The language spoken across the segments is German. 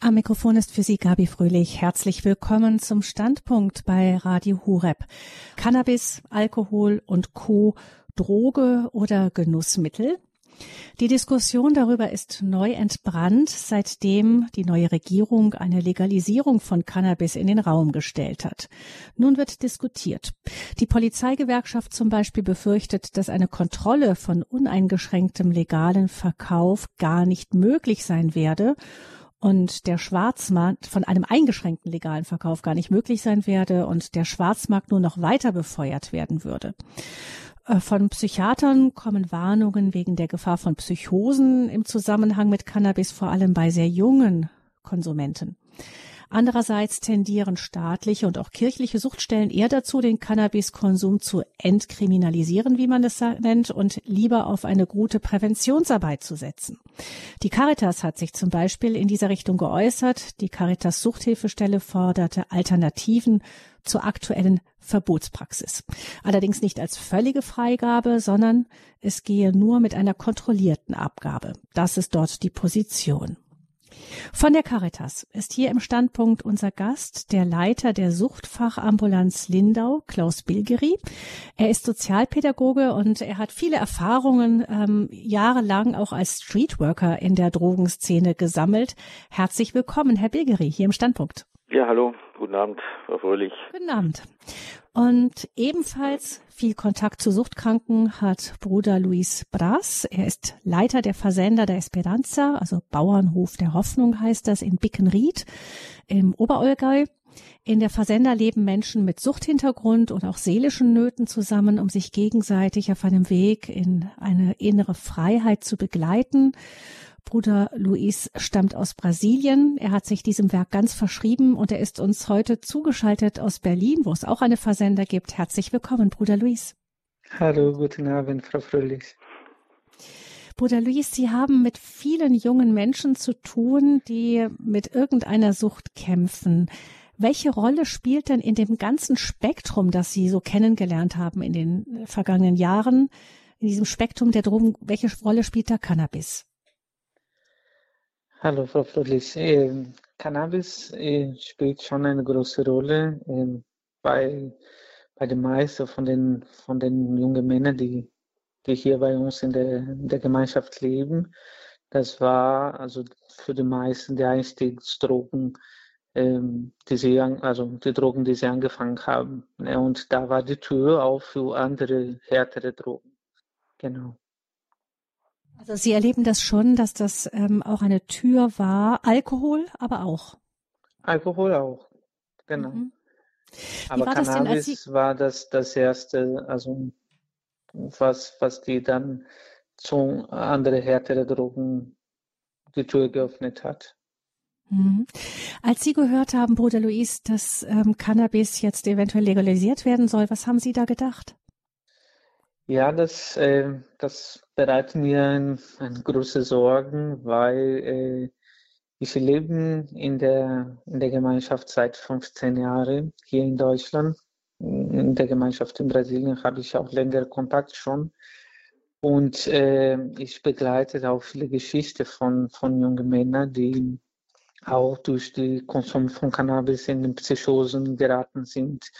Am Mikrofon ist für Sie Gabi Fröhlich. Herzlich willkommen zum Standpunkt bei Radio Hureb. Cannabis, Alkohol und Co. Droge oder Genussmittel? Die Diskussion darüber ist neu entbrannt, seitdem die neue Regierung eine Legalisierung von Cannabis in den Raum gestellt hat. Nun wird diskutiert. Die Polizeigewerkschaft zum Beispiel befürchtet, dass eine Kontrolle von uneingeschränktem legalen Verkauf gar nicht möglich sein werde und der Schwarzmarkt von einem eingeschränkten legalen Verkauf gar nicht möglich sein werde und der Schwarzmarkt nur noch weiter befeuert werden würde. Äh, von Psychiatern kommen Warnungen wegen der Gefahr von Psychosen im Zusammenhang mit Cannabis, vor allem bei sehr jungen Konsumenten. Andererseits tendieren staatliche und auch kirchliche Suchtstellen eher dazu, den Cannabiskonsum zu entkriminalisieren, wie man es nennt, und lieber auf eine gute Präventionsarbeit zu setzen. Die Caritas hat sich zum Beispiel in dieser Richtung geäußert. Die Caritas Suchthilfestelle forderte Alternativen zur aktuellen Verbotspraxis. Allerdings nicht als völlige Freigabe, sondern es gehe nur mit einer kontrollierten Abgabe. Das ist dort die Position. Von der Caritas ist hier im Standpunkt unser Gast, der Leiter der Suchtfachambulanz Lindau, Klaus Bilgeri. Er ist Sozialpädagoge und er hat viele Erfahrungen ähm, jahrelang auch als Streetworker in der Drogenszene gesammelt. Herzlich willkommen, Herr Bilgeri, hier im Standpunkt. Ja, hallo, guten Abend, Frau Fröhlich. Guten Abend. Und ebenfalls viel Kontakt zu Suchtkranken hat Bruder Luis Bras. Er ist Leiter der Versender der Esperanza, also Bauernhof der Hoffnung heißt das, in Bickenried im Oberallgäu. In der Versender leben Menschen mit Suchthintergrund und auch seelischen Nöten zusammen, um sich gegenseitig auf einem Weg in eine innere Freiheit zu begleiten. Bruder Luis stammt aus Brasilien. Er hat sich diesem Werk ganz verschrieben und er ist uns heute zugeschaltet aus Berlin, wo es auch eine Versender gibt. Herzlich willkommen, Bruder Luis. Hallo, guten Abend, Frau Fröhlich. Bruder Luis, Sie haben mit vielen jungen Menschen zu tun, die mit irgendeiner Sucht kämpfen. Welche Rolle spielt denn in dem ganzen Spektrum, das Sie so kennengelernt haben in den vergangenen Jahren, in diesem Spektrum der Drogen, welche Rolle spielt da Cannabis? Hallo, Frau Fröhlich. Eh, Cannabis eh, spielt schon eine große Rolle eh, bei, bei den meisten von den, von den jungen Männern, die, die hier bei uns in der, in der Gemeinschaft leben. Das war also für die meisten die Einstiegsdrogen, ähm, die sie, also die Drogen, die sie angefangen haben. Und da war die Tür auch für andere härtere Drogen. Genau. Also Sie erleben das schon, dass das ähm, auch eine Tür war. Alkohol aber auch. Alkohol auch, genau. Mhm. Aber war Cannabis das denn, war das, das erste, also was, was die dann zu andere härtere Drogen die Tür geöffnet hat. Mhm. Als Sie gehört haben, Bruder Luis, dass ähm, Cannabis jetzt eventuell legalisiert werden soll, was haben Sie da gedacht? Ja, das, äh, das bereitet mir ein, ein große Sorgen, weil äh, ich lebe in der, in der Gemeinschaft seit 15 Jahren hier in Deutschland. In der Gemeinschaft in Brasilien habe ich auch länger Kontakt schon. Und äh, ich begleite auch viele Geschichten von, von jungen Männern, die auch durch den Konsum von Cannabis in den Psychosen geraten sind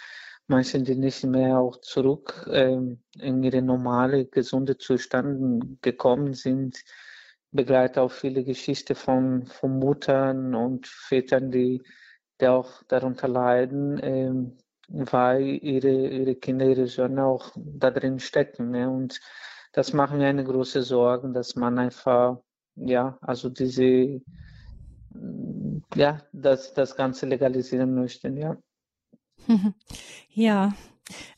manche, die nicht mehr auch zurück ähm, in ihre normale, gesunde Zustand gekommen sind, begleite auch viele Geschichten von, von Muttern und Vätern, die, die auch darunter leiden, ähm, weil ihre, ihre Kinder, ihre Söhne auch da drin stecken. Ne? Und das macht mir eine große Sorge, dass man einfach, ja, also diese, ja, das, das Ganze legalisieren möchte, ja. Ja,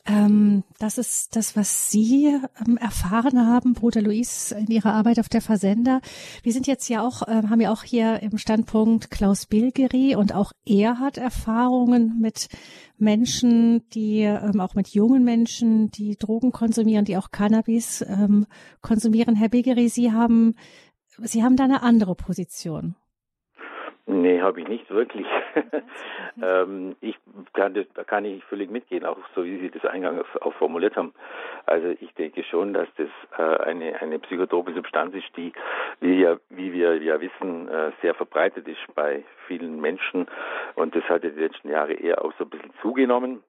ähm, das ist das, was Sie ähm, erfahren haben, Bruder Luis, in Ihrer Arbeit auf der Versender. Wir sind jetzt ja auch, äh, haben ja auch hier im Standpunkt Klaus Bilgeri und auch er hat Erfahrungen mit Menschen, die ähm, auch mit jungen Menschen, die Drogen konsumieren, die auch Cannabis ähm, konsumieren. Herr Bilgeri, Sie haben, Sie haben da eine andere Position. Nee, habe ich nicht wirklich. ähm, ich kann das, da kann ich völlig mitgehen, auch so wie Sie das eingangs auch formuliert haben. Also ich denke schon, dass das äh, eine eine psychotrope Substanz ist, die wie ja wie wir ja wissen äh, sehr verbreitet ist bei vielen Menschen und das hat ja die letzten Jahre eher auch so ein bisschen zugenommen.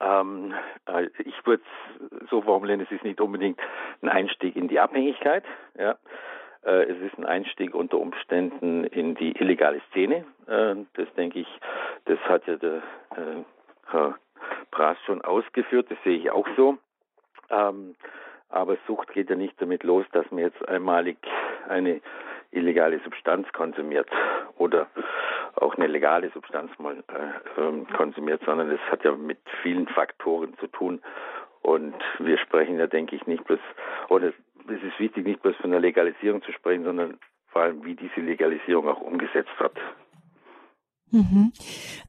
Ähm, äh, ich würde es so formulieren, es ist nicht unbedingt ein Einstieg in die Abhängigkeit, ja. Äh, es ist ein Einstieg unter Umständen in die illegale Szene. Äh, das denke ich, das hat ja der äh, Herr Brass schon ausgeführt, das sehe ich auch so. Ähm, aber Sucht geht ja nicht damit los, dass man jetzt einmalig eine illegale Substanz konsumiert oder auch eine legale Substanz mal äh, ähm, konsumiert, sondern es hat ja mit vielen Faktoren zu tun. Und wir sprechen ja, denke ich, nicht bloß, oder es ist wichtig, nicht bloß von der Legalisierung zu sprechen, sondern vor allem, wie diese Legalisierung auch umgesetzt wird. Mhm.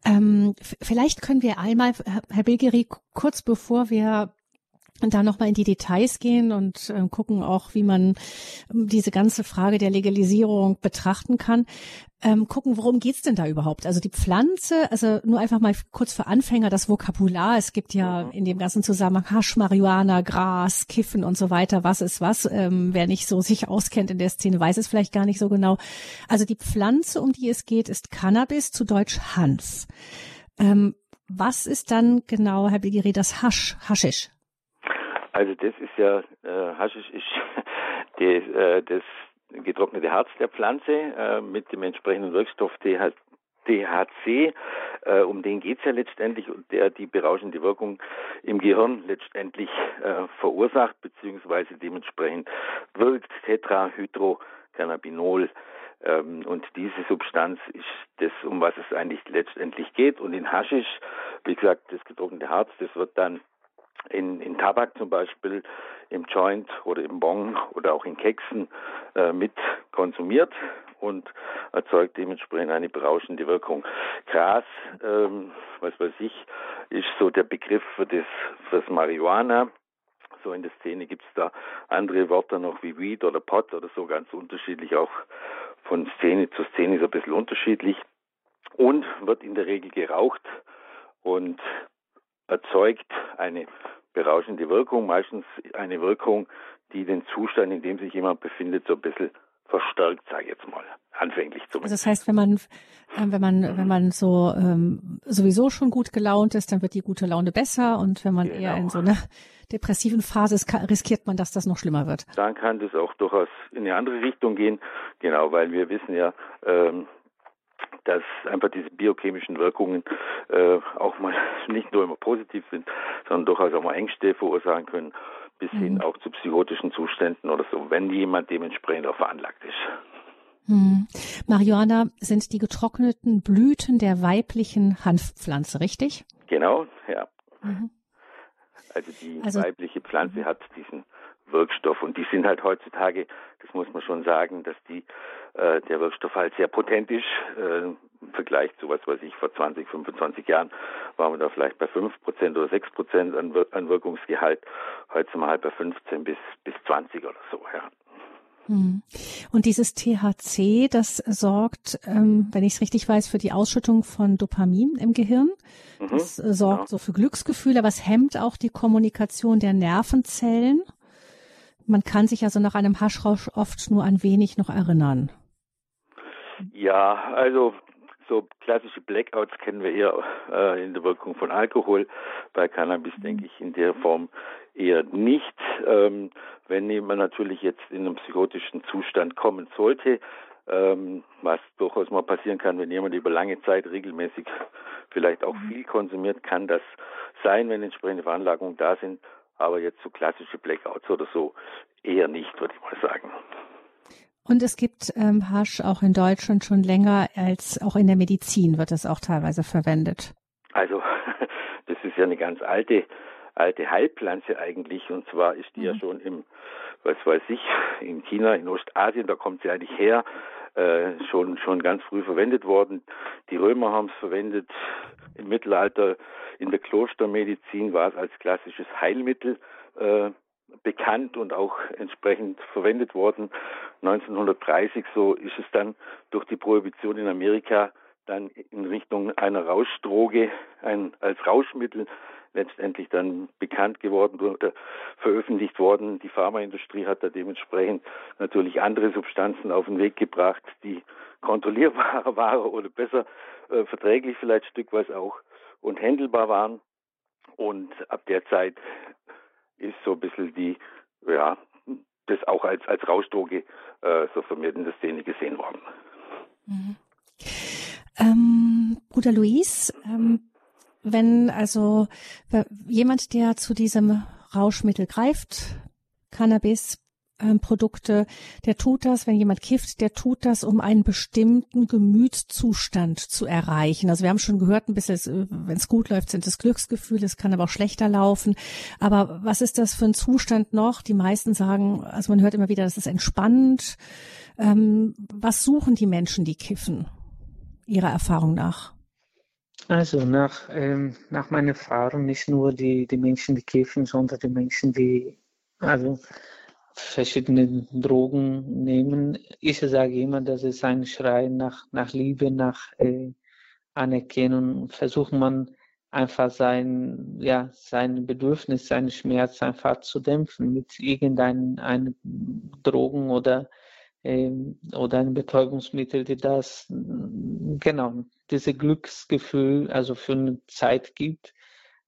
Ähm, vielleicht können wir einmal, Herr Bilgeri, kurz bevor wir und da nochmal in die Details gehen und äh, gucken auch, wie man ähm, diese ganze Frage der Legalisierung betrachten kann. Ähm, gucken, worum geht's denn da überhaupt? Also die Pflanze, also nur einfach mal kurz für Anfänger das Vokabular. Es gibt ja mhm. in dem ganzen Zusammenhang Hasch, Marihuana, Gras, Kiffen und so weiter. Was ist was? Ähm, wer nicht so sich auskennt in der Szene, weiß es vielleicht gar nicht so genau. Also die Pflanze, um die es geht, ist Cannabis, zu Deutsch Hanf. Ähm, was ist dann genau, Herr Bigiri, das Hasch, Haschisch? Also das ist ja, äh, Haschisch ist das, äh, das getrocknete Harz der Pflanze äh, mit dem entsprechenden Wirkstoff TH, THC, äh, um den geht's ja letztendlich und der die berauschende Wirkung im Gehirn letztendlich äh, verursacht, beziehungsweise dementsprechend wirkt Tetrahydrocannabinol. Ähm, und diese Substanz ist das, um was es eigentlich letztendlich geht. Und in Haschisch, wie gesagt, das getrocknete Harz, das wird dann in, in Tabak zum Beispiel, im Joint oder im Bong oder auch in Keksen äh, mit konsumiert und erzeugt dementsprechend eine berauschende Wirkung. Gras, ähm, was weiß ich, ist so der Begriff für das, für das Marihuana. So in der Szene gibt es da andere Wörter noch wie Weed oder Pot oder so ganz unterschiedlich, auch von Szene zu Szene so ein bisschen unterschiedlich und wird in der Regel geraucht und erzeugt eine berauschende Wirkung, meistens eine Wirkung, die den Zustand, in dem sich jemand befindet, so ein bisschen verstärkt, sage ich jetzt mal, anfänglich zumindest. Also das heißt, wenn man, äh, wenn man, wenn man so ähm, sowieso schon gut gelaunt ist, dann wird die gute Laune besser und wenn man genau. eher in so einer depressiven Phase ist, riskiert man, dass das noch schlimmer wird. Dann kann das auch durchaus in eine andere Richtung gehen, genau, weil wir wissen ja, ähm, dass einfach diese biochemischen Wirkungen äh, auch mal nicht nur immer positiv sind, sondern durchaus auch mal Ängste verursachen können, bis mhm. hin auch zu psychotischen Zuständen oder so, wenn jemand dementsprechend auch veranlagt ist. Mhm. Marihuana sind die getrockneten Blüten der weiblichen Hanfpflanze, richtig? Genau, ja. Mhm. Also die also, weibliche Pflanze mhm. hat diesen Wirkstoff und die sind halt heutzutage, das muss man schon sagen, dass die äh, der Wirkstoff halt sehr potent ist. Äh, Im Vergleich zu was weiß ich, vor 20, 25 Jahren waren wir da vielleicht bei 5% oder 6% an, Wir an Wirkungsgehalt. Heute sind wir halt bei 15 bis, bis 20 oder so, ja. Hm. Und dieses THC, das sorgt, ähm, wenn ich es richtig weiß, für die Ausschüttung von Dopamin im Gehirn. Mhm, das äh, sorgt genau. so für Glücksgefühle, aber es hemmt auch die Kommunikation der Nervenzellen. Man kann sich also nach einem Haschrausch oft nur ein wenig noch erinnern. Ja, also so klassische Blackouts kennen wir eher äh, in der Wirkung von Alkohol. Bei Cannabis mhm. denke ich in der Form eher nicht. Ähm, wenn jemand natürlich jetzt in einen psychotischen Zustand kommen sollte, ähm, was durchaus mal passieren kann, wenn jemand über lange Zeit regelmäßig vielleicht auch mhm. viel konsumiert, kann das sein, wenn entsprechende Veranlagungen da sind. Aber jetzt so klassische Blackouts oder so eher nicht, würde ich mal sagen. Und es gibt ähm, Hasch auch in Deutschland schon länger als auch in der Medizin wird es auch teilweise verwendet. Also das ist ja eine ganz alte alte Heilpflanze eigentlich und zwar ist die mhm. ja schon im was weiß ich in China in Ostasien da kommt sie eigentlich her äh, schon schon ganz früh verwendet worden. Die Römer haben es verwendet im Mittelalter in der Klostermedizin war es als klassisches Heilmittel äh, bekannt und auch entsprechend verwendet worden. 1930 so ist es dann durch die Prohibition in Amerika dann in Richtung einer Rauschdroge, ein, als Rauschmittel letztendlich dann bekannt geworden oder veröffentlicht worden. Die Pharmaindustrie hat da dementsprechend natürlich andere Substanzen auf den Weg gebracht, die kontrollierbarer waren oder besser äh, verträglich vielleicht stückweise auch und händelbar waren. Und ab der Zeit ist so ein bisschen die, ja, das auch als, als Rauschdroge äh, so vermehrt in der Szene gesehen worden. Mhm. Ähm, Bruder Luis, ähm, wenn also jemand, der zu diesem Rauschmittel greift, Cannabis, ähm, Produkte, der tut das, wenn jemand kifft, der tut das, um einen bestimmten Gemütszustand zu erreichen. Also wir haben schon gehört, ein bisschen, wenn es gut läuft, sind es Glücksgefühle, es kann aber auch schlechter laufen. Aber was ist das für ein Zustand noch? Die meisten sagen, also man hört immer wieder, das ist entspannend. Ähm, was suchen die Menschen, die kiffen, Ihrer Erfahrung nach? Also nach, ähm, nach meiner Erfahrung nicht nur die, die Menschen, die kiffen, sondern die Menschen, die also verschiedene Drogen nehmen. Ich sage immer, das ist ein Schrei nach, nach Liebe, nach äh, Anerkennung. Versucht man einfach sein, ja, sein Bedürfnis, seinen Schmerz einfach zu dämpfen mit irgendeinem Drogen oder, äh, oder ein Betäubungsmittel, die das, genau, diese Glücksgefühl, also für eine Zeit gibt.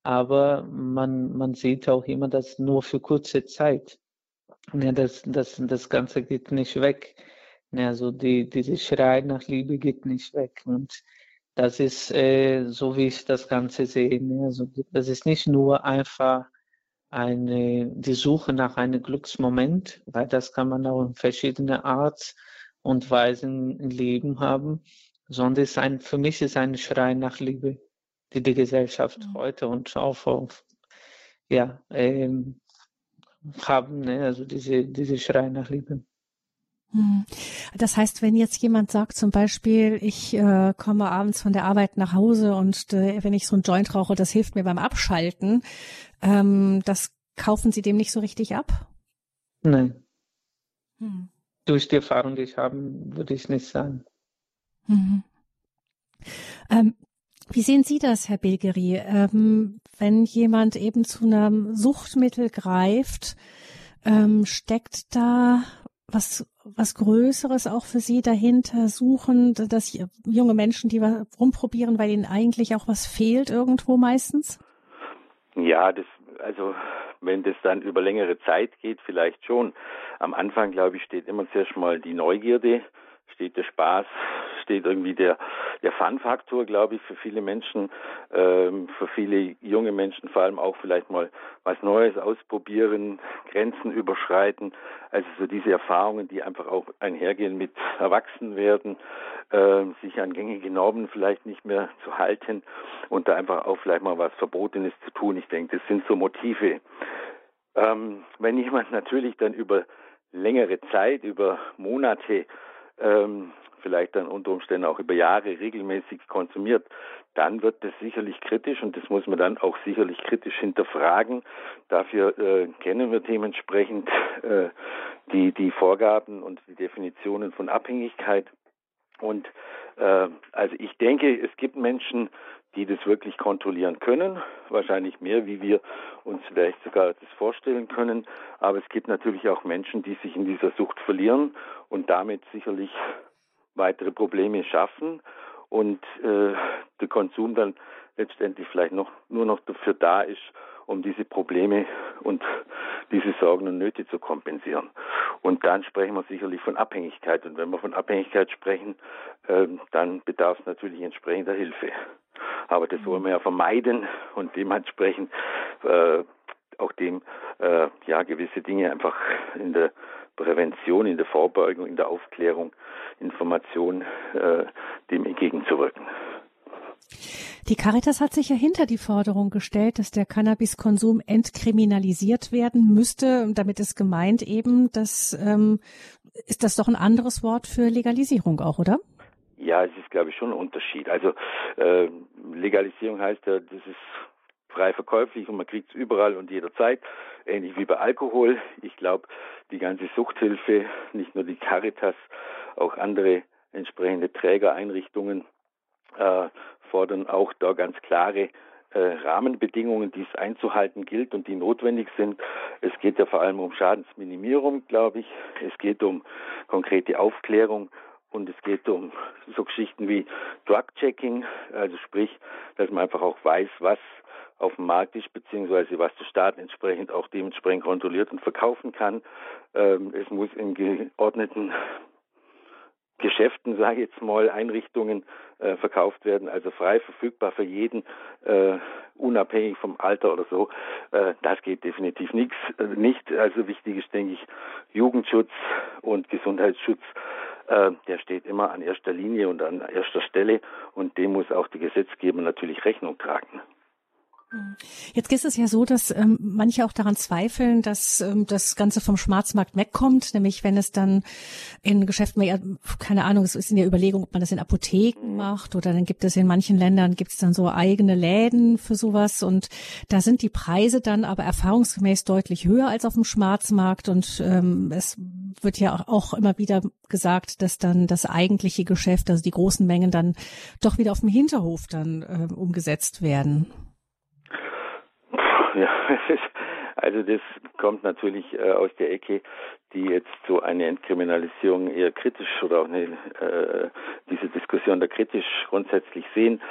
Aber man, man sieht auch immer, dass nur für kurze Zeit. Ja, das, das, das Ganze geht nicht weg. Ja, also die, diese Schrei nach Liebe geht nicht weg. Und das ist äh, so, wie ich das Ganze sehe. Ne? Also das ist nicht nur einfach eine, die Suche nach einem Glücksmoment, weil das kann man auch in verschiedene Art und Weisen im Leben haben, sondern ist ein, für mich ist ein Schrei nach Liebe, die die Gesellschaft mhm. heute und auch auf, ja, ähm, haben, ne? also diese, diese Schrei nach Liebe. Hm. Das heißt, wenn jetzt jemand sagt, zum Beispiel, ich äh, komme abends von der Arbeit nach Hause und äh, wenn ich so ein Joint rauche, das hilft mir beim Abschalten, ähm, das kaufen Sie dem nicht so richtig ab? Nein. Hm. Durch die Erfahrung, die ich habe, würde ich nicht sagen. Mhm. Ähm, wie sehen Sie das, Herr Bilgeri? Ähm, wenn jemand eben zu einem Suchtmittel greift, ähm, steckt da was, was Größeres auch für Sie dahinter suchen, dass junge Menschen, die rumprobieren, weil ihnen eigentlich auch was fehlt irgendwo meistens? Ja, das, also, wenn das dann über längere Zeit geht, vielleicht schon. Am Anfang, glaube ich, steht immer zuerst mal die Neugierde, steht der Spaß, steht irgendwie der, der Fun-Faktor, glaube ich, für viele Menschen, ähm, für viele junge Menschen vor allem auch vielleicht mal was Neues ausprobieren, Grenzen überschreiten. Also so diese Erfahrungen, die einfach auch einhergehen mit Erwachsenwerden, äh, sich an gängige Normen vielleicht nicht mehr zu halten und da einfach auch vielleicht mal was Verbotenes zu tun. Ich denke, das sind so Motive. Ähm, wenn jemand natürlich dann über längere Zeit, über Monate ähm, vielleicht dann unter Umständen auch über Jahre regelmäßig konsumiert, dann wird das sicherlich kritisch und das muss man dann auch sicherlich kritisch hinterfragen. Dafür äh, kennen wir dementsprechend äh, die, die Vorgaben und die Definitionen von Abhängigkeit. Und äh, also ich denke, es gibt Menschen, die das wirklich kontrollieren können, wahrscheinlich mehr, wie wir uns vielleicht sogar das vorstellen können. Aber es gibt natürlich auch Menschen, die sich in dieser Sucht verlieren und damit sicherlich weitere Probleme schaffen und äh, der Konsum dann letztendlich vielleicht noch nur noch dafür da ist, um diese Probleme und diese Sorgen und Nöte zu kompensieren. Und dann sprechen wir sicherlich von Abhängigkeit. Und wenn wir von Abhängigkeit sprechen, äh, dann bedarf es natürlich entsprechender Hilfe. Aber das wollen wir ja vermeiden und dementsprechend äh, auch dem äh, ja gewisse Dinge einfach in der Prävention, in der Vorbeugung, in der Aufklärung, Information äh, dem entgegenzuwirken. Die Caritas hat sich ja hinter die Forderung gestellt, dass der Cannabiskonsum entkriminalisiert werden müsste. Damit ist gemeint eben, dass ähm, ist das doch ein anderes Wort für Legalisierung auch, oder? Ja, es ist, glaube ich, schon ein Unterschied. Also äh, Legalisierung heißt ja, das ist frei verkäuflich und man kriegt es überall und jederzeit. Ähnlich wie bei Alkohol. Ich glaube, die ganze Suchthilfe, nicht nur die Caritas, auch andere entsprechende Trägereinrichtungen äh, fordern auch da ganz klare äh, Rahmenbedingungen, die es einzuhalten gilt und die notwendig sind. Es geht ja vor allem um Schadensminimierung, glaube ich. Es geht um konkrete Aufklärung und es geht um so Geschichten wie Drug-Checking, also sprich, dass man einfach auch weiß, was auf dem Markt ist, beziehungsweise was der Staat entsprechend auch dementsprechend kontrolliert und verkaufen kann. Ähm, es muss in geordneten Geschäften, sage ich jetzt mal, Einrichtungen äh, verkauft werden, also frei verfügbar für jeden, äh, unabhängig vom Alter oder so. Äh, das geht definitiv nichts, äh, nicht. Also wichtig ist, denke ich, Jugendschutz und Gesundheitsschutz. Äh, der steht immer an erster Linie und an erster Stelle und dem muss auch die Gesetzgeber natürlich Rechnung tragen. Jetzt ist es ja so, dass ähm, manche auch daran zweifeln, dass ähm, das Ganze vom Schwarzmarkt wegkommt, nämlich wenn es dann in Geschäften, ja, keine Ahnung, es ist in der Überlegung, ob man das in Apotheken mhm. macht oder dann gibt es in manchen Ländern, gibt es dann so eigene Läden für sowas und da sind die Preise dann aber erfahrungsgemäß deutlich höher als auf dem Schwarzmarkt und ähm, es wird ja auch immer wieder gesagt, dass dann das eigentliche Geschäft, also die großen Mengen dann doch wieder auf dem Hinterhof dann äh, umgesetzt werden. Ja, also das kommt natürlich äh, aus der Ecke, die jetzt so eine Entkriminalisierung eher kritisch oder auch eine, äh, diese Diskussion da kritisch grundsätzlich sehen.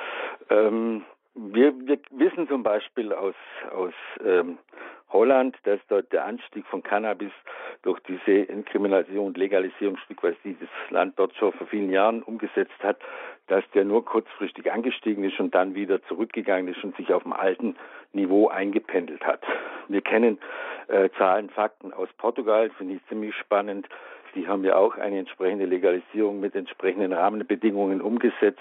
Ähm, wir, wir wissen zum Beispiel aus, aus ähm, Holland, dass dort der Anstieg von Cannabis durch diese Entkriminalisierung und Legalisierung, stückweise dieses Land dort schon vor vielen Jahren umgesetzt hat, dass der nur kurzfristig angestiegen ist und dann wieder zurückgegangen ist und sich auf dem alten Niveau eingependelt hat. Wir kennen äh, Zahlen, Fakten aus Portugal, finde ich ziemlich spannend. Die haben ja auch eine entsprechende Legalisierung mit entsprechenden Rahmenbedingungen umgesetzt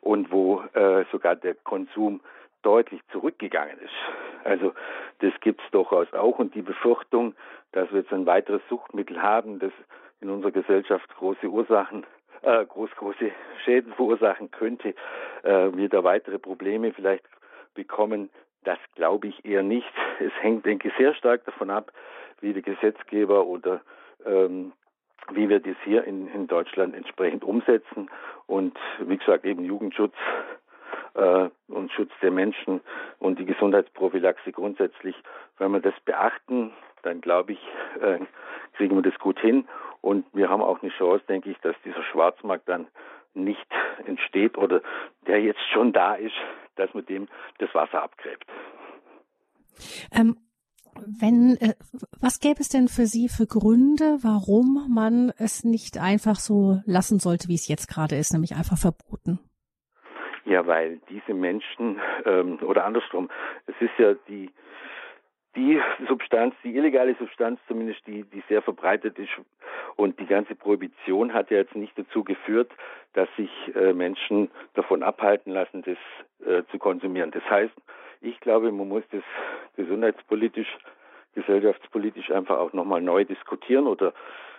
und wo äh, sogar der Konsum deutlich zurückgegangen ist. Also das gibt es durchaus auch und die Befürchtung, dass wir jetzt ein weiteres Suchtmittel haben, das in unserer Gesellschaft große Ursachen, äh, groß, große Schäden verursachen könnte, äh, wir da weitere Probleme vielleicht bekommen, das glaube ich eher nicht. Es hängt, denke ich, sehr stark davon ab, wie der Gesetzgeber oder ähm, wie wir das hier in, in Deutschland entsprechend umsetzen. Und wie gesagt, eben Jugendschutz äh, und Schutz der Menschen und die Gesundheitsprophylaxe grundsätzlich. Wenn wir das beachten, dann glaube ich, äh, kriegen wir das gut hin. Und wir haben auch eine Chance, denke ich, dass dieser Schwarzmarkt dann nicht entsteht oder der jetzt schon da ist, dass man dem das Wasser abgräbt. Ähm, wenn, äh, was gäbe es denn für Sie für Gründe, warum man es nicht einfach so lassen sollte, wie es jetzt gerade ist, nämlich einfach verboten? Ja, weil diese Menschen ähm, oder andersrum, es ist ja die die Substanz, die illegale Substanz zumindest, die, die sehr verbreitet ist. Und die ganze Prohibition hat ja jetzt nicht dazu geführt, dass sich äh, Menschen davon abhalten lassen, das äh, zu konsumieren. Das heißt, ich glaube, man muss das gesundheitspolitisch, gesellschaftspolitisch einfach auch nochmal neu diskutieren oder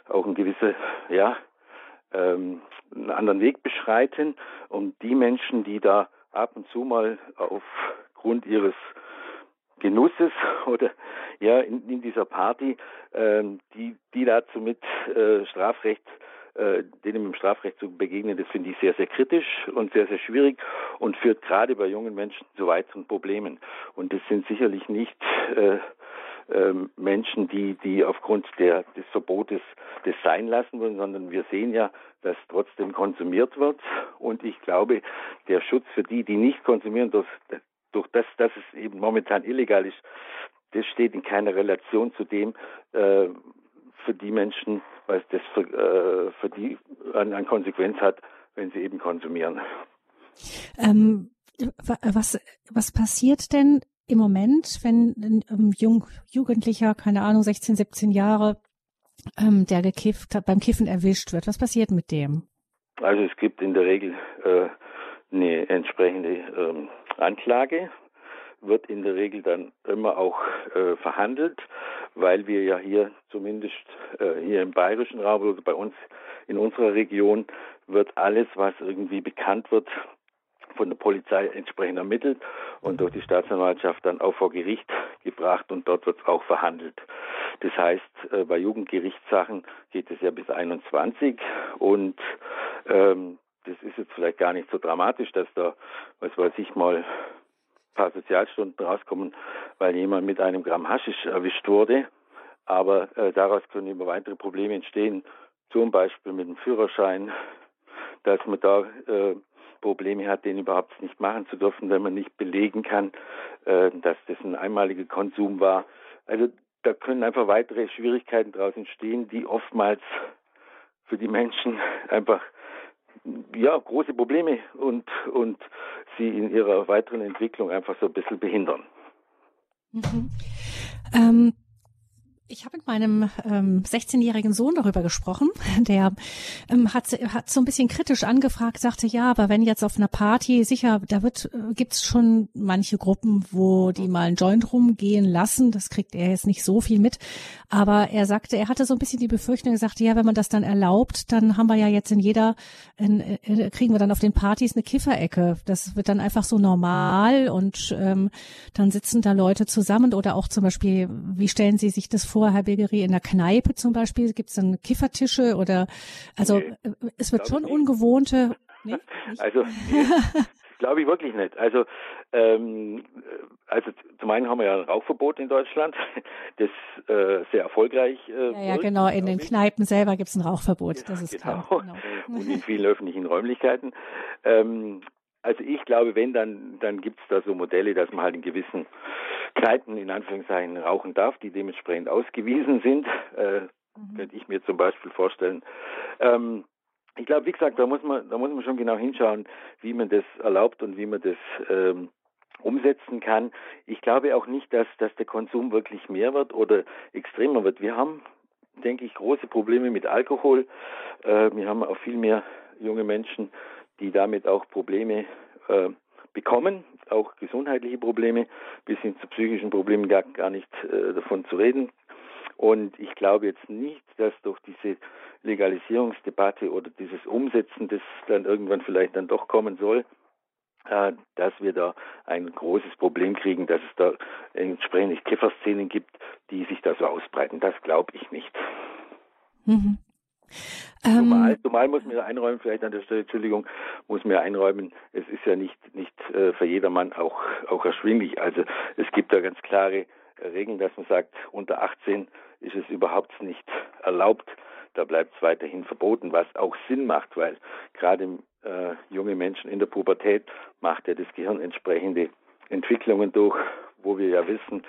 auch ein gewisse, ja, ähm, einen anderen Weg beschreiten, um die Menschen, die da ab und zu mal aufgrund ihres Genusses oder ja in, in dieser Party, ähm, die die dazu mit äh, Strafrecht äh, denen im Strafrecht zu begegnen, das finde ich sehr, sehr kritisch und sehr, sehr schwierig und führt gerade bei jungen Menschen zu weiteren Problemen. Und das sind sicherlich nicht äh, ähm, Menschen, die, die aufgrund der, des Verbotes das sein lassen wollen, sondern wir sehen ja, dass trotzdem konsumiert wird. Und ich glaube, der Schutz für die, die nicht konsumieren, durch, durch das, dass es eben momentan illegal ist, das steht in keiner Relation zu dem, äh, für die Menschen, was das für, äh, für die an, an Konsequenz hat, wenn sie eben konsumieren. Ähm, was, was passiert denn im Moment, wenn ein ähm, Jung, Jugendlicher, keine Ahnung, 16, 17 Jahre, ähm, der gekifft hat, beim Kiffen erwischt wird, was passiert mit dem? Also es gibt in der Regel äh, eine entsprechende ähm, Anklage, wird in der Regel dann immer auch äh, verhandelt, weil wir ja hier zumindest äh, hier im bayerischen Raum oder bei uns in unserer Region wird alles, was irgendwie bekannt wird, von der Polizei entsprechend ermittelt und durch die Staatsanwaltschaft dann auch vor Gericht gebracht und dort wird es auch verhandelt. Das heißt, äh, bei Jugendgerichtssachen geht es ja bis 21 und ähm, das ist jetzt vielleicht gar nicht so dramatisch, dass da, was weiß ich mal, ein paar Sozialstunden rauskommen, weil jemand mit einem Gramm Haschisch erwischt wurde. Aber äh, daraus können immer weitere Probleme entstehen, zum Beispiel mit dem Führerschein, dass man da äh, Probleme hat, den überhaupt nicht machen zu dürfen, wenn man nicht belegen kann, äh, dass das ein einmaliger Konsum war. Also da können einfach weitere Schwierigkeiten daraus entstehen, die oftmals für die Menschen einfach ja, große Probleme und, und sie in ihrer weiteren Entwicklung einfach so ein bisschen behindern. Mhm. Ähm, ich habe mit meinem ähm, 16-jährigen Sohn darüber gesprochen. Der ähm, hat, hat so ein bisschen kritisch angefragt, sagte, ja, aber wenn jetzt auf einer Party, sicher, da wird, äh, gibt's schon manche Gruppen, wo die mal einen Joint rumgehen lassen. Das kriegt er jetzt nicht so viel mit. Aber er sagte, er hatte so ein bisschen die Befürchtung, er sagte, ja, wenn man das dann erlaubt, dann haben wir ja jetzt in jeder, in, in, kriegen wir dann auf den Partys eine Kifferecke. Das wird dann einfach so normal und ähm, dann sitzen da Leute zusammen oder auch zum Beispiel, wie stellen Sie sich das vor, Herr Bilgeri, in der Kneipe zum Beispiel, gibt es dann Kiffertische oder also nee, äh, es wird schon ungewohnte. Nee, also nee, glaube ich wirklich nicht. Also ähm, also zum einen haben wir ja ein Rauchverbot in Deutschland, das äh, sehr erfolgreich äh, Ja, ja genau, in den Kneipen selber gibt es ein Rauchverbot, ja, das ist genau. klar. Genau. Und in vielen öffentlichen Räumlichkeiten. Ähm, also ich glaube, wenn, dann, dann gibt es da so Modelle, dass man halt in gewissen Kneipen in Anführungszeichen rauchen darf, die dementsprechend ausgewiesen sind. Äh, mhm. Könnte ich mir zum Beispiel vorstellen. Ähm, ich glaube, wie gesagt, da muss man, da muss man schon genau hinschauen, wie man das erlaubt und wie man das ähm, umsetzen kann. Ich glaube auch nicht, dass, dass der Konsum wirklich mehr wird oder extremer wird. Wir haben, denke ich, große Probleme mit Alkohol. Äh, wir haben auch viel mehr junge Menschen, die damit auch Probleme äh, bekommen, auch gesundheitliche Probleme, bis hin zu psychischen Problemen gar, gar nicht äh, davon zu reden. Und ich glaube jetzt nicht, dass durch diese Legalisierungsdebatte oder dieses Umsetzen, das dann irgendwann vielleicht dann doch kommen soll, äh, dass wir da ein großes Problem kriegen, dass es da entsprechende Käferszenen gibt, die sich da so ausbreiten. Das glaube ich nicht. Mhm. Zumal, ähm, zumal muss mir einräumen, vielleicht an der Stelle, Entschuldigung, muss mir einräumen, es ist ja nicht, nicht äh, für jedermann auch, auch erschwinglich. Also es gibt da ganz klare Regeln, dass man sagt, unter 18 ist es überhaupt nicht erlaubt. Da bleibt es weiterhin verboten, was auch Sinn macht, weil gerade äh, junge Menschen in der Pubertät macht ja das Gehirn entsprechende Entwicklungen durch, wo wir ja wissen,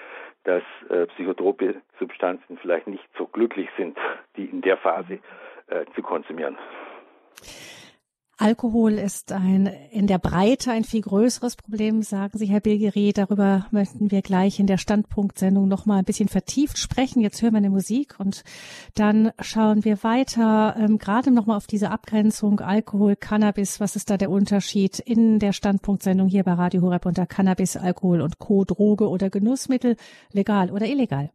dass äh, psychotrope Substanzen vielleicht nicht so glücklich sind, die in der Phase äh, zu konsumieren. Alkohol ist ein in der Breite ein viel größeres Problem, sagen Sie, Herr Bilgeri. Darüber möchten wir gleich in der Standpunktsendung noch mal ein bisschen vertieft sprechen. Jetzt hören wir eine Musik und dann schauen wir weiter, ähm, gerade noch mal auf diese Abgrenzung Alkohol, Cannabis. Was ist da der Unterschied in der Standpunktsendung hier bei Radio Horeb unter Cannabis, Alkohol und Co. Droge oder Genussmittel, legal oder illegal?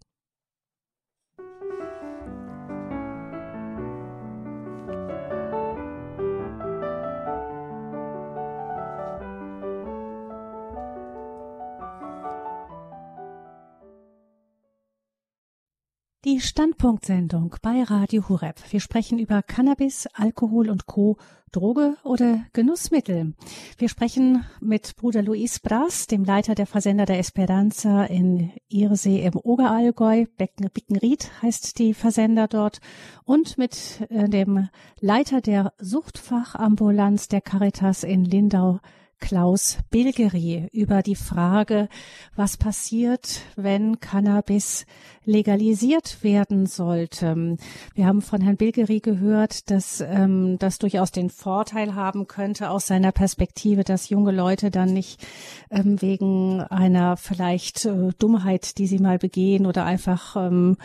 Die Standpunktsendung bei Radio Hureb. Wir sprechen über Cannabis, Alkohol und Co., Droge oder Genussmittel. Wir sprechen mit Bruder Luis Bras, dem Leiter der Versender der Esperanza in Irsee im Oberallgäu. Bickenried heißt die Versender dort. Und mit äh, dem Leiter der Suchtfachambulanz der Caritas in Lindau, Klaus Bilgeri über die Frage, was passiert, wenn Cannabis legalisiert werden sollte. Wir haben von Herrn Bilgeri gehört, dass ähm, das durchaus den Vorteil haben könnte aus seiner Perspektive, dass junge Leute dann nicht ähm, wegen einer vielleicht äh, Dummheit, die sie mal begehen oder einfach ähm,